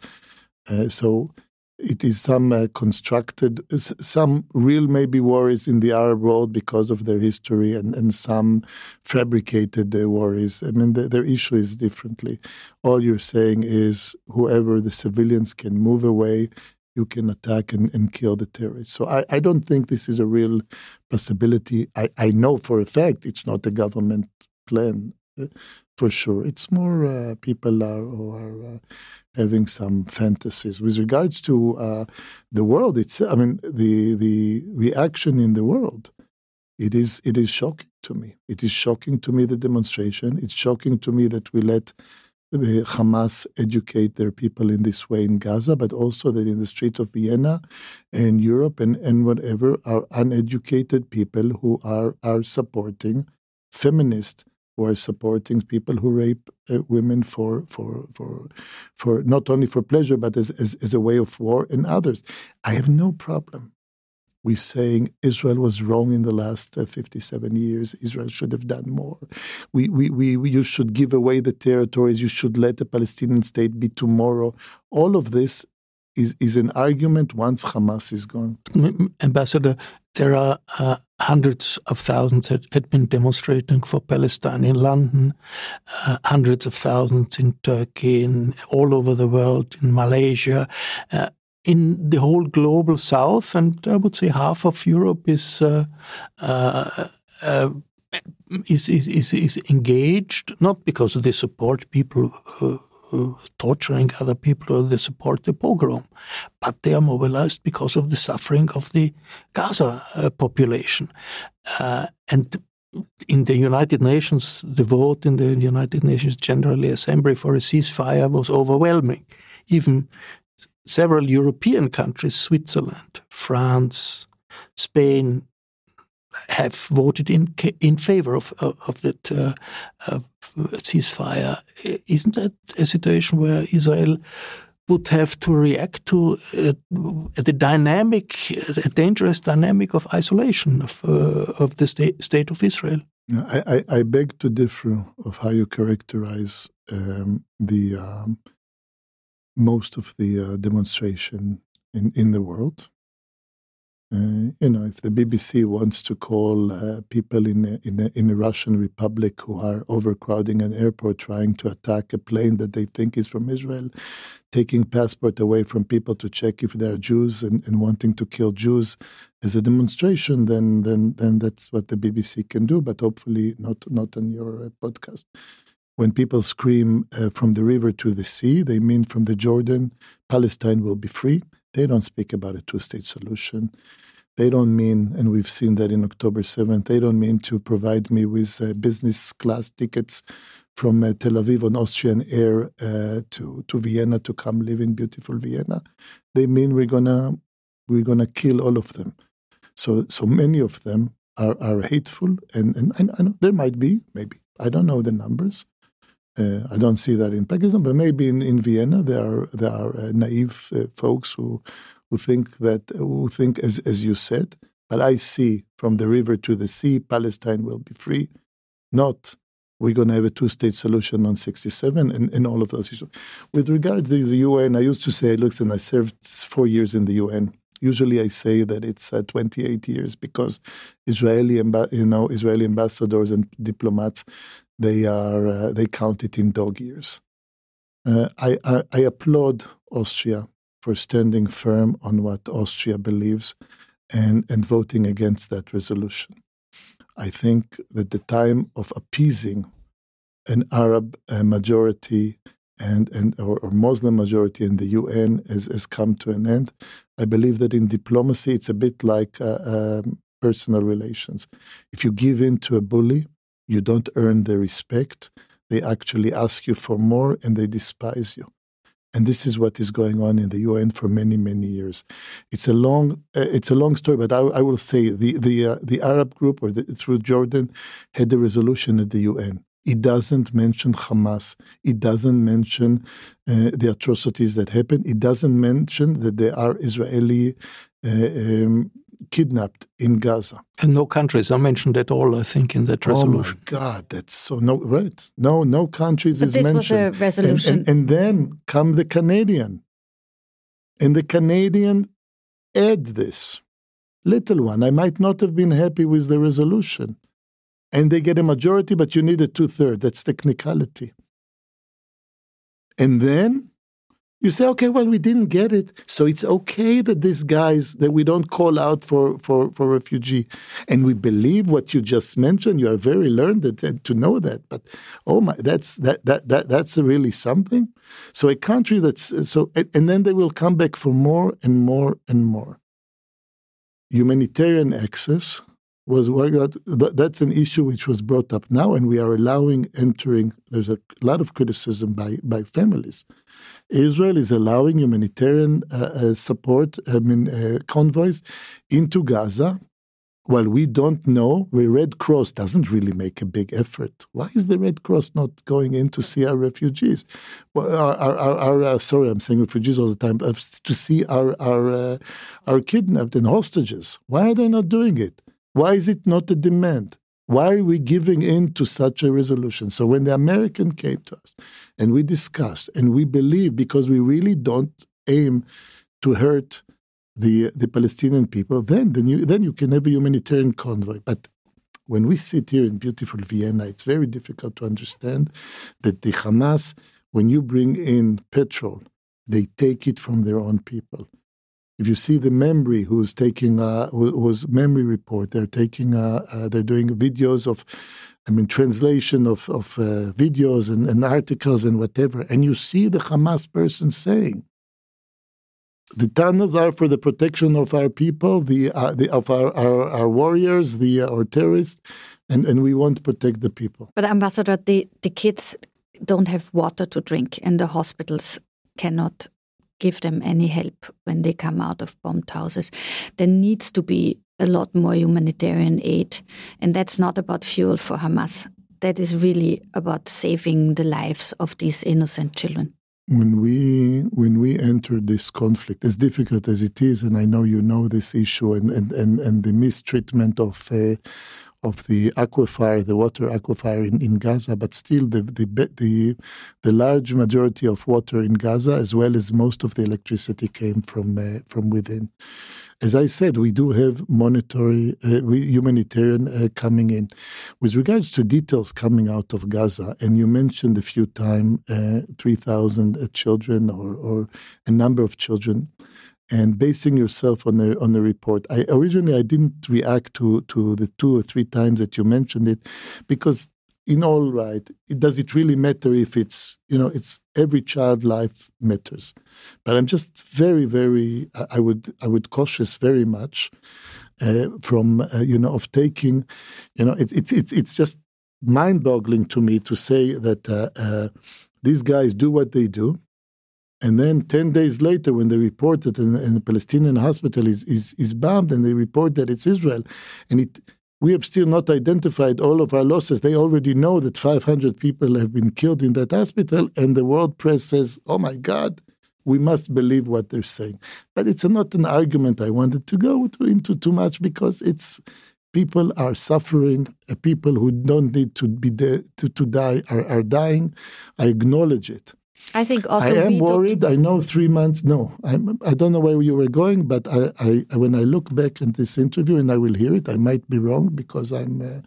Uh, so it is some uh, constructed, some real maybe worries in the Arab world because of their history, and, and some fabricated uh, worries. I mean, the, their issue is differently. All you're saying is whoever the civilians can move away, you can attack and, and kill the terrorists. So I, I don't think this is a real possibility. I, I know for a fact it's not a government plan. Uh, For sure, it's more uh, people are who are uh, having some fantasies with regards to uh, the world. It's I mean the the reaction in the world. It is it is shocking to me. It is shocking to me the demonstration. It's shocking to me that we let the Hamas educate their people in this way in Gaza, but also that in the streets of Vienna and Europe and, and whatever are uneducated people who are are supporting feminists who are supporting people who rape uh, women for for for for not only for pleasure but as, as as a way of war and others. I have no problem with saying Israel was wrong in the last uh, 57 years. Israel should have done more. We, we, we, we, you should give away the territories. You should let the Palestinian state be tomorrow. All of this is, is an argument once Hamas is gone. Ambassador, there are uh, hundreds of thousands that had been demonstrating for Palestine in London, uh, hundreds of thousands in Turkey, in all over the world, in Malaysia. Uh, in the whole global south, and I would say half of Europe is uh, uh, uh, is, is, is, is engaged, not because they support people torturing other people they support the pogrom, but they are mobilized because of the suffering of the Gaza uh, population. Uh, and in the United Nations, the vote in the United Nations General Assembly for a ceasefire was overwhelming. Even several European countries, Switzerland, France, Spain, have voted in in favor of of, of that uh, of ceasefire. Isn't that a situation where Israel would have to react to uh, the dynamic, a dangerous dynamic of isolation of uh, of the state, state of Israel? I, I, I, beg to differ of how you characterize um, the um, most of the uh, demonstration in, in the world. Uh, you know, if the BBC wants to call uh, people in a, in, a, in a Russian Republic who are overcrowding an airport, trying to attack a plane that they think is from Israel, taking passport away from people to check if they are Jews and, and wanting to kill Jews as a demonstration, then then then that's what the BBC can do. But hopefully not not on your uh, podcast. When people scream uh, from the river to the sea, they mean from the Jordan, Palestine will be free. They don't speak about a two state solution. They don't mean, and we've seen that in October 7th, they don't mean to provide me with uh, business class tickets from uh, Tel Aviv on Austrian Air uh, to, to Vienna to come live in beautiful Vienna. They mean we're gonna we're gonna kill all of them. So so many of them are, are hateful, and, and I, I know there might be, maybe I don't know the numbers. Uh, I don't see that in Pakistan, but maybe in, in Vienna there are there are uh, naive uh, folks who who think that who think as as you said. But I see from the river to the sea, Palestine will be free. Not we're going to have a two-state solution on 67 and, and all of those issues. With regard to the UN, I used to say, look, and I served four years in the UN. Usually, I say that it's uh, 28 years because Israeli, you know, Israeli ambassadors and diplomats they are uh, they count it in dog years. Uh, I, I, I applaud Austria for standing firm on what Austria believes. and, and voting against that resolution. I think that the time of appeasing an Arab uh, majority and, and or, or, Muslim majority in the UN has, has come to an end. I believe that in diplomacy, it's a bit like uh, um, personal relations. If you give in to a bully, you don't earn their respect. They actually ask you for more and they despise you. And this is what is going on in the UN for many, many years. It's a long, uh, it's a long story, but I, I will say the the uh, the Arab group or the, through Jordan had the resolution at the UN it doesn't mention Hamas. It doesn't mention uh, the atrocities that happen. It doesn't mention that there are Israeli uh, um, kidnapped in Gaza. And no countries are mentioned at all, I think, in that resolution. Oh my God, that's so no right. No, no countries but is this mentioned. was a resolution. And, and, and then come the Canadian, and the Canadian add this little one. I might not have been happy with the resolution, and they get a majority, but you need a two third. That's technicality. And then you say, okay, well, we didn't get it, so it's okay that these guys that we don't call out for for for refugee, and we believe what you just mentioned. You are very learned to know that, but oh my, that's that that that that's really something. So a country that's so, and then they will come back for more and more and more. Humanitarian access was that's an issue which was brought up now, and we are allowing entering. There's a lot of criticism by by families. Israel is allowing humanitarian uh, uh, support, I mean uh, convoys, into Gaza. While we don't know, the Red Cross doesn't really make a big effort. Why is the Red Cross not going in to see our refugees? Well, our, our, our, our uh, sorry, I'm saying refugees all the time, to see our our uh, our kidnapped and hostages. Why are they not doing it? Why is it not a demand? Why are we giving in to such a resolution? So when the American came to us and we discussed and we believe because we really don't aim to hurt the the Palestinian people, then then you then you can have a humanitarian convoy. But when we sit here in beautiful Vienna, it's very difficult to understand that the Hamas, when you bring in petrol, they take it from their own people if you see the MEMRI who's taking uh, who's MEMRI report, they're taking uh, they're doing videos of, I mean, translation of of uh, videos and, and articles and whatever, and you see the Hamas person saying, the tunnels are for the protection of our people, the, uh, the of our, our, our warriors, the uh, our terrorists, and, and we want to protect the people. But ambassador, the, the kids don't have water to drink, and the hospitals cannot give them any help when they come out of bombed houses. There needs to be a lot more humanitarian aid, and that's not about fuel for Hamas. That is really about saving the lives of these innocent children. When we when we entered this conflict, as difficult as it is, and I know you know this issue and and, and, and the mistreatment of uh, of the aquifer, the water aquifer in, in Gaza, but still the, the, the, the large majority of water in Gaza, as well as most of the electricity, came from, uh, from within. As I said, we do have monetary, uh, humanitarian uh, coming in. With regards to details coming out of Gaza, and you mentioned a few times uh, 3,000 uh, children or, or a number of children and basing yourself on the on the report. I originally I didn't react to to the two or three times that you mentioned it, because in all right, it, does it really matter if it's you know it's every child life matters, but I'm just very very I would I would cautious very much uh, from uh, you know of taking, you know it's it's it's just mind boggling to me to say that uh, uh, these guys do what they do and then 10 days later, when they report that a Palestinian hospital is, is, is bombed and they report that it's Israel, and it, we have still not identified all of our losses. They already know that 500 people have been killed in that hospital, and the world press says, oh my God, we must believe what they're saying. But it's not an argument I wanted to go to, into too much because it's people are suffering, uh, people who don't need to be de- to, to die are, are dying. I acknowledge it. I think also I am worried. I know three months. No, I'm, I don't know where you were going, but I, I, when I look back at this interview and I will hear it, I might be wrong because I'm, uh,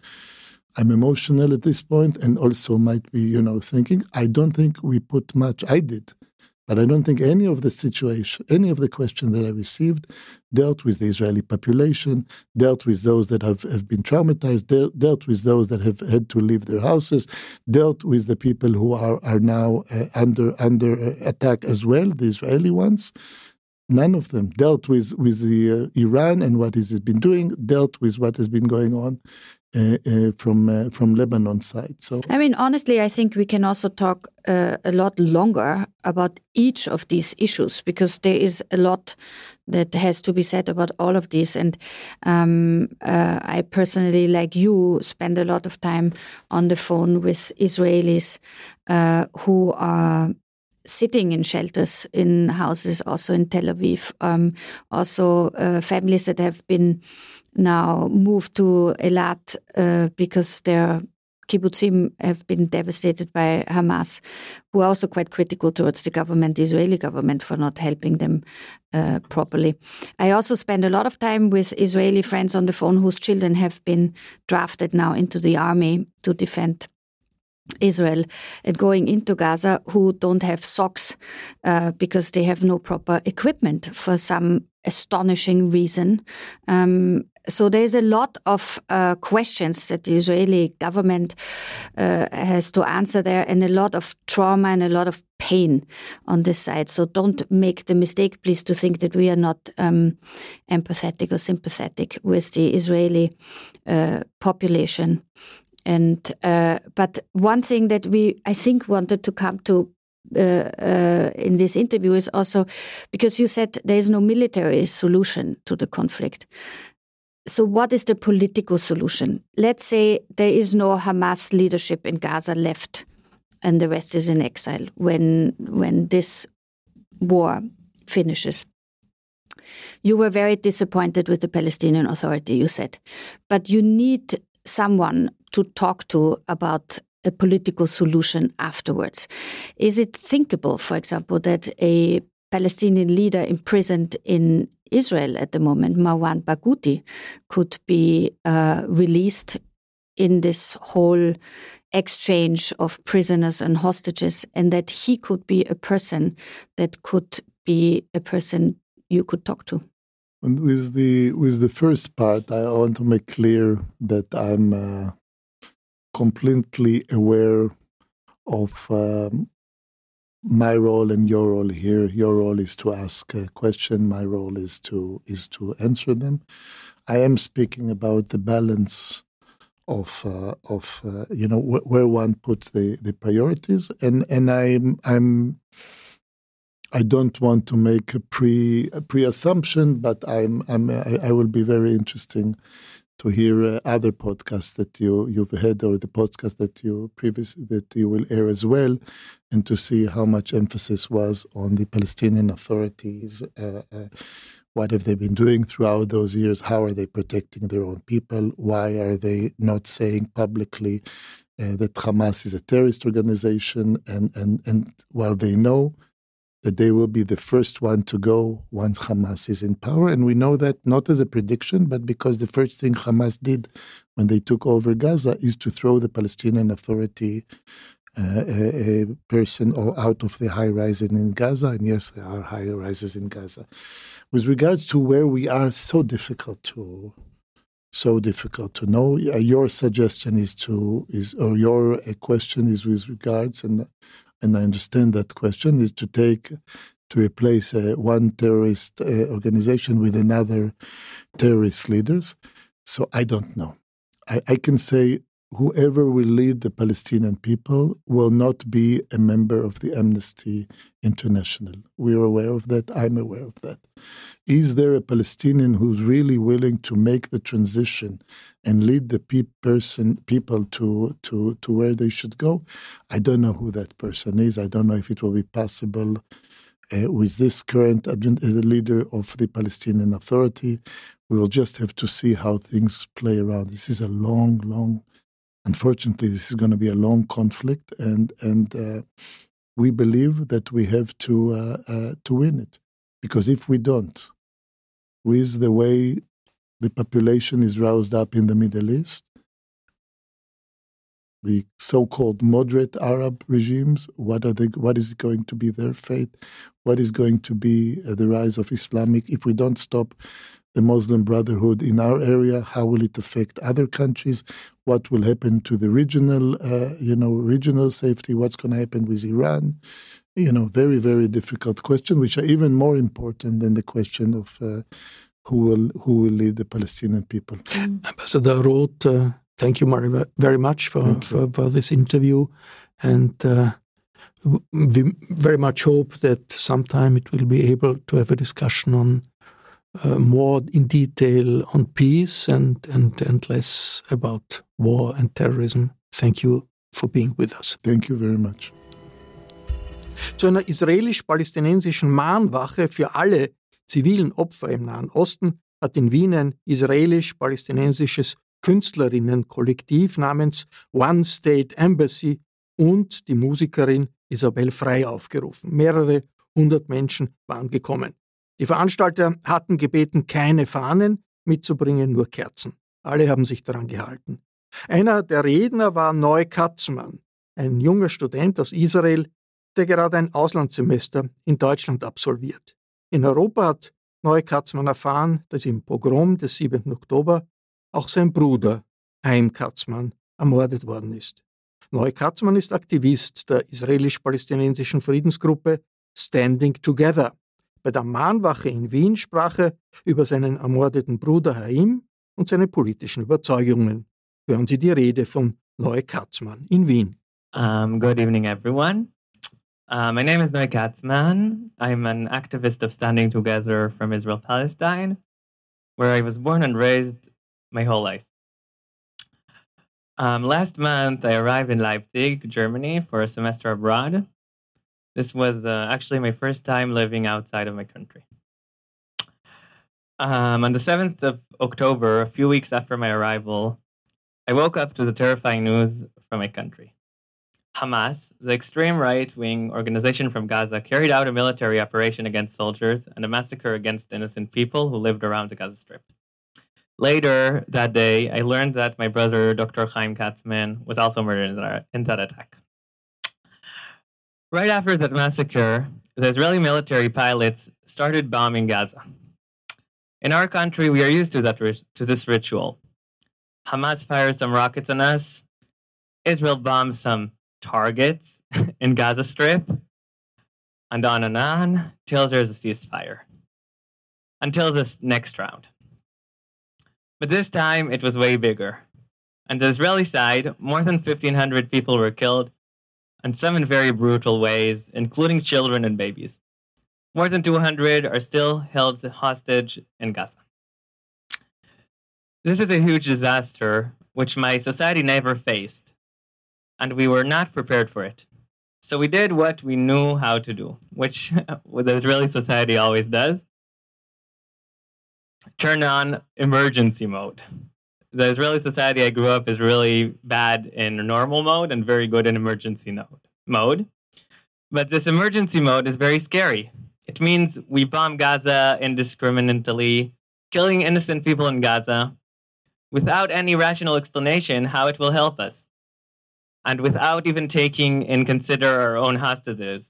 I'm emotional at this point, and also might be, you know, thinking. I don't think we put much. I did, But I don't think any of the situation, any of the questions that I received dealt with the Israeli population, dealt with those that have, have been traumatized, de- dealt with those that have had to leave their houses, dealt with the people who are, are now uh, under, under uh, attack as well, the Israeli ones. None of them dealt with, with the, uh, Iran and what it has been doing, dealt with what has been going on from uh, from Lebanon side. So I mean, honestly, I think we can also talk uh, a lot longer about each of these issues because there is a lot that has to be said about all of these. And um, uh, I personally, like you, spend a lot of time on the phone with Israelis uh, who are sitting in shelters in houses also in Tel Aviv um, also families that have been now moved to Eilat uh, because their kibbutzim have been devastated by Hamas, who are also quite critical towards the government, the Israeli government, for not helping them uh, properly. I also spend a lot of time with Israeli friends on the phone whose children have been drafted now into the army to defend Israel and going into Gaza who don't have socks uh, because they have no proper equipment for some astonishing reason. Um, so there's a lot of uh, questions that the Israeli government uh, has to answer there, and a lot of trauma and a lot of pain on this side. So don't make the mistake, please, to think that we are not um, empathetic or sympathetic with the Israeli uh, population. And uh, but one thing that we, I think, wanted to come to uh, uh, in this interview is also because you said there is no military solution to the conflict. So, what is the political solution? Let's say there is no Hamas leadership in Gaza left, and the rest is in exile when when this war finishes. You were very disappointed with the Palestinian Authority, you said, but you need someone to talk to about a political solution afterwards. Is it thinkable, for example, that a Palestinian leader imprisoned in Israel at the moment, Marwan Barghouti, could be uh, released in this whole exchange of prisoners and hostages, and that he could be a person that could be a person you could talk to? And with the with the first part, I want to make clear that I'm uh, completely aware of um, my role and your role here. Your role is to ask a question. My role is to is to answer them. I am speaking about the balance of uh, of uh, you know wh- where one puts the, the priorities, and and I'm I'm I don't want to make a pre a pre assumption, but I'm I'm I, I, will be very interesting to hear uh, other podcasts that you you've had or the podcast that you previous that you will air as well, and to see how much emphasis was on the Palestinian authorities. Uh, uh, what have they been doing throughout those years? How are they protecting their own people? Why are they not saying publicly uh, that Hamas is a terrorist organization? And and and while they know that they will be the first one to go once Hamas is in power. And we know that not as a prediction, but because the first thing Hamas did when they took over Gaza is to throw the Palestinian Authority uh, a, a, person out of the high rise in Gaza. And yes, there are high rises in Gaza. With regards to where we are, so difficult to so difficult to know. Your suggestion is to is or your question is with regards and and I understand that question, is to take to replace uh, one terrorist uh, organization with another terrorist leaders. So I don't know. I, I can say whoever will lead the Palestinian people will not be a member of the Amnesty International. We're aware of that. I'm aware of that. Is there a Palestinian who's really willing to make the transition and lead the pe- person people to, to, to where they should go? I don't know who that person is. I don't know if it will be possible uh, with this current uh, leader of the Palestinian Authority. We will just have to see how things play around. This is a long, long Unfortunately, this is going to be a long conflict, and and uh, we believe that we have to uh, uh, to win it, because if we don't, with the way the population is roused up in the Middle East, the so-called moderate Arab regimes. What are they? What is going to be their fate? What is going to be uh, the rise of Islamic? If we don't stop the Muslim Brotherhood in our area, how will it affect other countries? What will happen to the regional, uh, you know, regional safety? What's going to happen with Iran? You know, very very difficult question, which are even more important than the question of. Uh, who will who will lead the Palestinian people? Ambassador Roet, uh, Thank you very, very much for, for, for, this interview. And uh, we very much hope that sometime it will be able to have a discussion on uh, more in detail on peace and, and, and less about war and terrorism. Thank you for being with us. Thank you very much. Zu einer israelisch-palästinensischen Mahnwache für alle zivilen Opfer im Nahen Osten hat in Wien ein israelisch-palästinensisches Künstlerinnenkollektiv namens One State Embassy und die Musikerin Isabel Frei aufgerufen. Mehrere hundert Menschen waren gekommen. Die Veranstalter hatten gebeten, keine Fahnen mitzubringen, nur Kerzen. Alle haben sich daran gehalten. Einer der Redner war Neu Katzmann, ein junger Student aus Israel, der gerade ein Auslandssemester in Deutschland absolviert. In Europa hat Neu Katzmann erfahren, dass im Pogrom des 7. Oktober auch sein Bruder Haim Katzmann ermordet worden ist. Neu Katzmann ist Aktivist der israelisch-palästinensischen Friedensgruppe Standing Together. Bei der Mahnwache in Wien sprach er über seinen ermordeten Bruder Haim und seine politischen Überzeugungen. Hören Sie die Rede von Neu Katzmann in Wien. Um, good evening, everyone. Uh, my name is Noy Katzman. I'm an activist of Standing Together from Israel Palestine, where I was born and raised my whole life. Um, last month, I arrived in Leipzig, Germany, for a semester abroad. This was uh, actually my first time living outside of my country. Um, on the 7th of October, a few weeks after my arrival, I woke up to the terrifying news from my country. Hamas, the extreme right wing organization from Gaza, carried out a military operation against soldiers and a massacre against innocent people who lived around the Gaza Strip. Later that day, I learned that my brother, Dr. Hayim Katsman, was also murdered in that, in that attack. Right after that massacre, the Israeli military pilots started bombing Gaza. In our country, we are used to that to this ritual. Hamas fires some rockets on us. Israel bombs some targets in Gaza Strip, and on and on till there's a ceasefire. Until this next round. But this time it was way bigger. On the Israeli side, more than 1,500 people were killed, in very brutal ways, including children and babies. More than 200 are still held hostage in Gaza. This is a huge disaster which my society never faced, and we were not prepared for it. So we did what we knew how to do, which the Israeli society always does turn on emergency mode. The Israeli society I grew up is really bad in normal mode and very good in emergency mode. But this emergency mode is very scary. It means we bomb Gaza indiscriminately, killing innocent people in Gaza without any rational explanation how it will help us, and without even taking in consider our own hostages.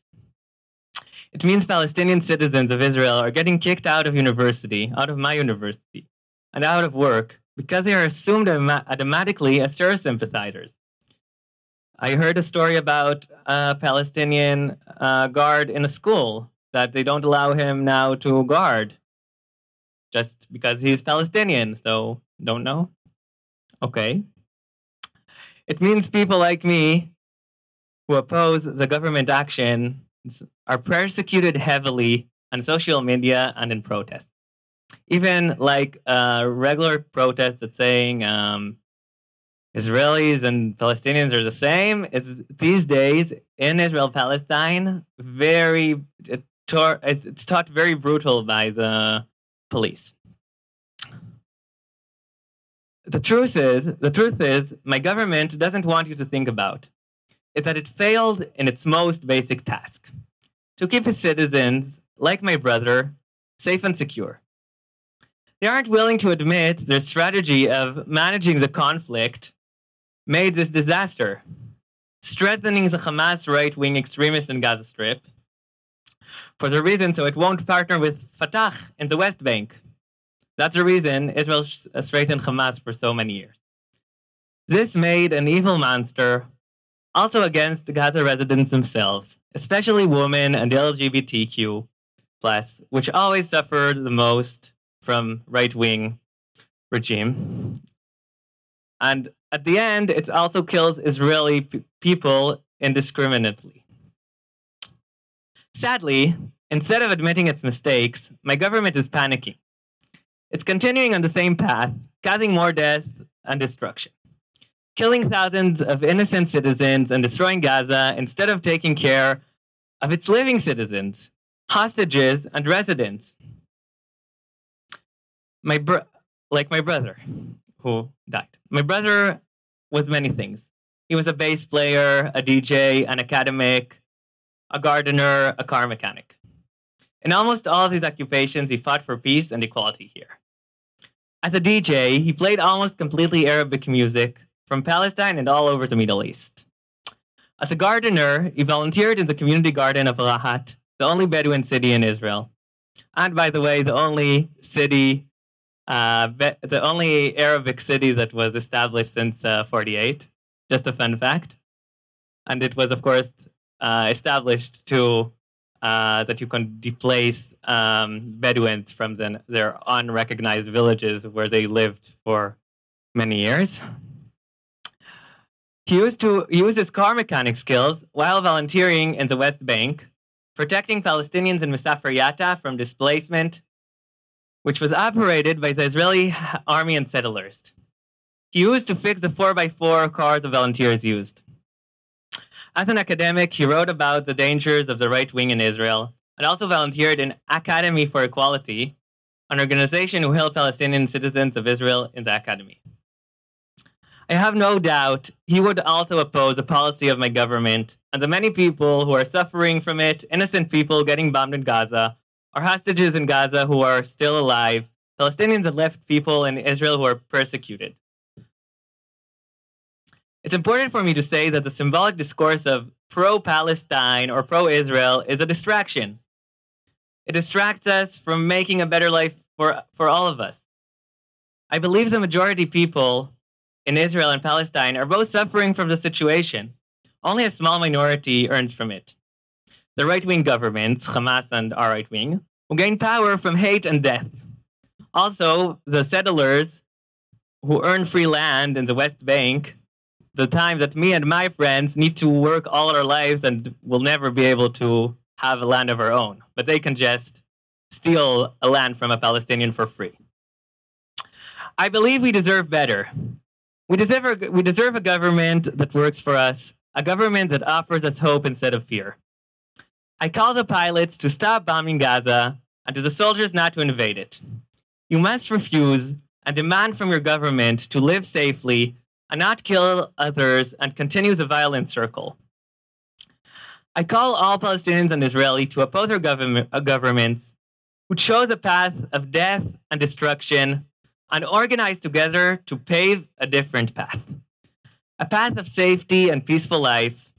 It means Palestinian citizens of Israel are getting kicked out of university, out of my university, and out of work because they are assumed automatically as terror sympathizers. I heard a story about a Palestinian uh, guard in a school that they don't allow him now to guard just because he's Palestinian. So, don't know. Okay. It means people like me who oppose the government action are persecuted heavily on social media and in protests. Even like uh, regular protests that saying um, Israelis and Palestinians are the same is these days in Israel Palestine very it tor- it's taught very brutal by the police. The truth is, the truth is, my government doesn't want you to think about is that it failed in its most basic task to keep its citizens, like my brother, safe and secure. They aren't willing to admit their strategy of managing the conflict made this disaster, strengthening the Hamas right wing extremists in Gaza Strip for the reason so it won't partner with Fatah in the West Bank. That's the reason Israel uh, straightened Hamas for so many years. This made an evil monster also against the Gaza residents themselves, especially women and LGBTQ, plus, which always suffered the most from right wing regime. And at the end, it also kills Israeli p- people indiscriminately. Sadly, instead of admitting its mistakes, my government is panicking. It's continuing on the same path, causing more death and destruction, killing thousands of innocent citizens and destroying Gaza instead of taking care of its living citizens, hostages, and residents. My bro- like my brother, who died. My brother was many things. He was a bass player, a DJ, an academic, a gardener, a car mechanic. In almost all of these occupations, he fought for peace and equality here. As a DJ, he played almost completely Arabic music from Palestine and all over the Middle East. As a gardener, he volunteered in the community garden of Rahat, the only Bedouin city in Israel. And by the way, the only city, uh, the only Arabic city that was established since uh, 48. Just a fun fact. And it was, of course, uh, established to uh, that you can displace um, Bedouins from the, their unrecognized villages where they lived for many years. He used to use his car mechanic skills while volunteering in the West Bank, protecting Palestinians in Masafer Yatta from displacement, which was operated by the Israeli army and settlers. He used to fix the 4x4 cars the volunteers used. As an academic, he wrote about the dangers of the right wing in Israel and also volunteered in Academy for Equality, an organization who held Palestinian citizens of Israel in the academy. I have no doubt he would also oppose the policy of my government and the many people who are suffering from it, innocent people getting bombed in Gaza, or hostages in Gaza who are still alive, Palestinians and left people in Israel who are persecuted. It's important for me to say that the symbolic discourse of pro Palestine or pro Israel is a distraction. It distracts us from making a better life for, for all of us. I believe the majority people in Israel and Palestine are both suffering from the situation. Only a small minority earns from it. The right wing governments, Hamas and our right wing, will gain power from hate and death. Also, the settlers who earn free land in the West Bank the time that me and my friends need to work all our lives and will never be able to have a land of our own. But they can just steal a land from a Palestinian for free. I believe we deserve better. We deserve a, we deserve a government that works for us, a government that offers us hope instead of fear. I call the pilots to stop bombing Gaza and to the soldiers not to invade it. You must refuse and demand from your government to live safely and not kill others and continue the violent circle. I call all Palestinians and Israeli to oppose their government, uh, governments who chose a path of death and destruction and organize together to pave a different path. A path of safety and peaceful life,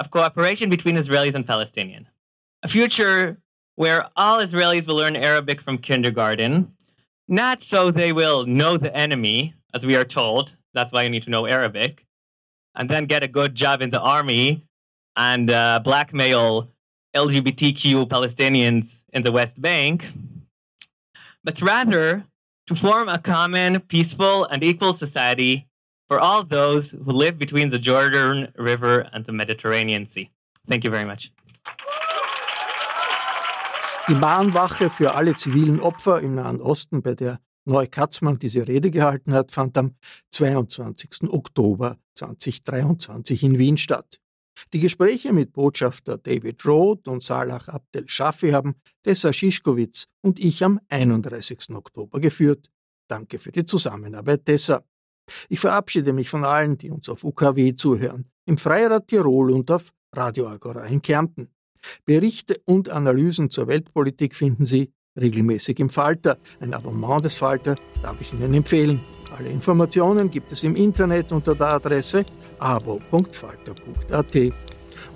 of cooperation between Israelis and Palestinians. A future where all Israelis will learn Arabic from kindergarten, not so they will know the enemy, as we are told, that's why you need to know Arabic. And then get a good job in the army and uh, blackmail LGBTQ Palestinians in the West Bank, but rather to form a common, peaceful, and equal society for all those who live between the Jordan River and the Mediterranean Sea. Thank you very much. Die Mahnwache für alle zivilen Opfer im Nahen Osten, bei der Neu Katzmann diese Rede gehalten hat, fand am 22. Oktober 2023 in Wien statt. Die Gespräche mit Botschafter David Roth und Salah Abdel Shafi haben Tessa Schischkowitz und ich am 31. Oktober geführt. Danke für die Zusammenarbeit, Tessa. Ich verabschiede mich von allen, die uns auf UKW zuhören, im Freirad Tirol und auf Radio Agora in Kärnten. Berichte und Analysen zur Weltpolitik finden Sie regelmäßig im Falter. Ein Abonnement des Falter darf ich Ihnen empfehlen. Alle Informationen gibt es im Internet unter der Adresse abo.falter.at.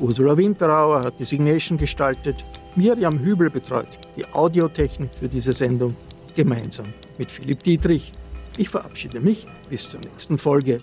Ursula Winterauer hat die Signation gestaltet. Miriam Hübel betreut die Audiotechnik für diese Sendung gemeinsam mit Philipp Dietrich. Ich verabschiede mich bis zur nächsten Folge.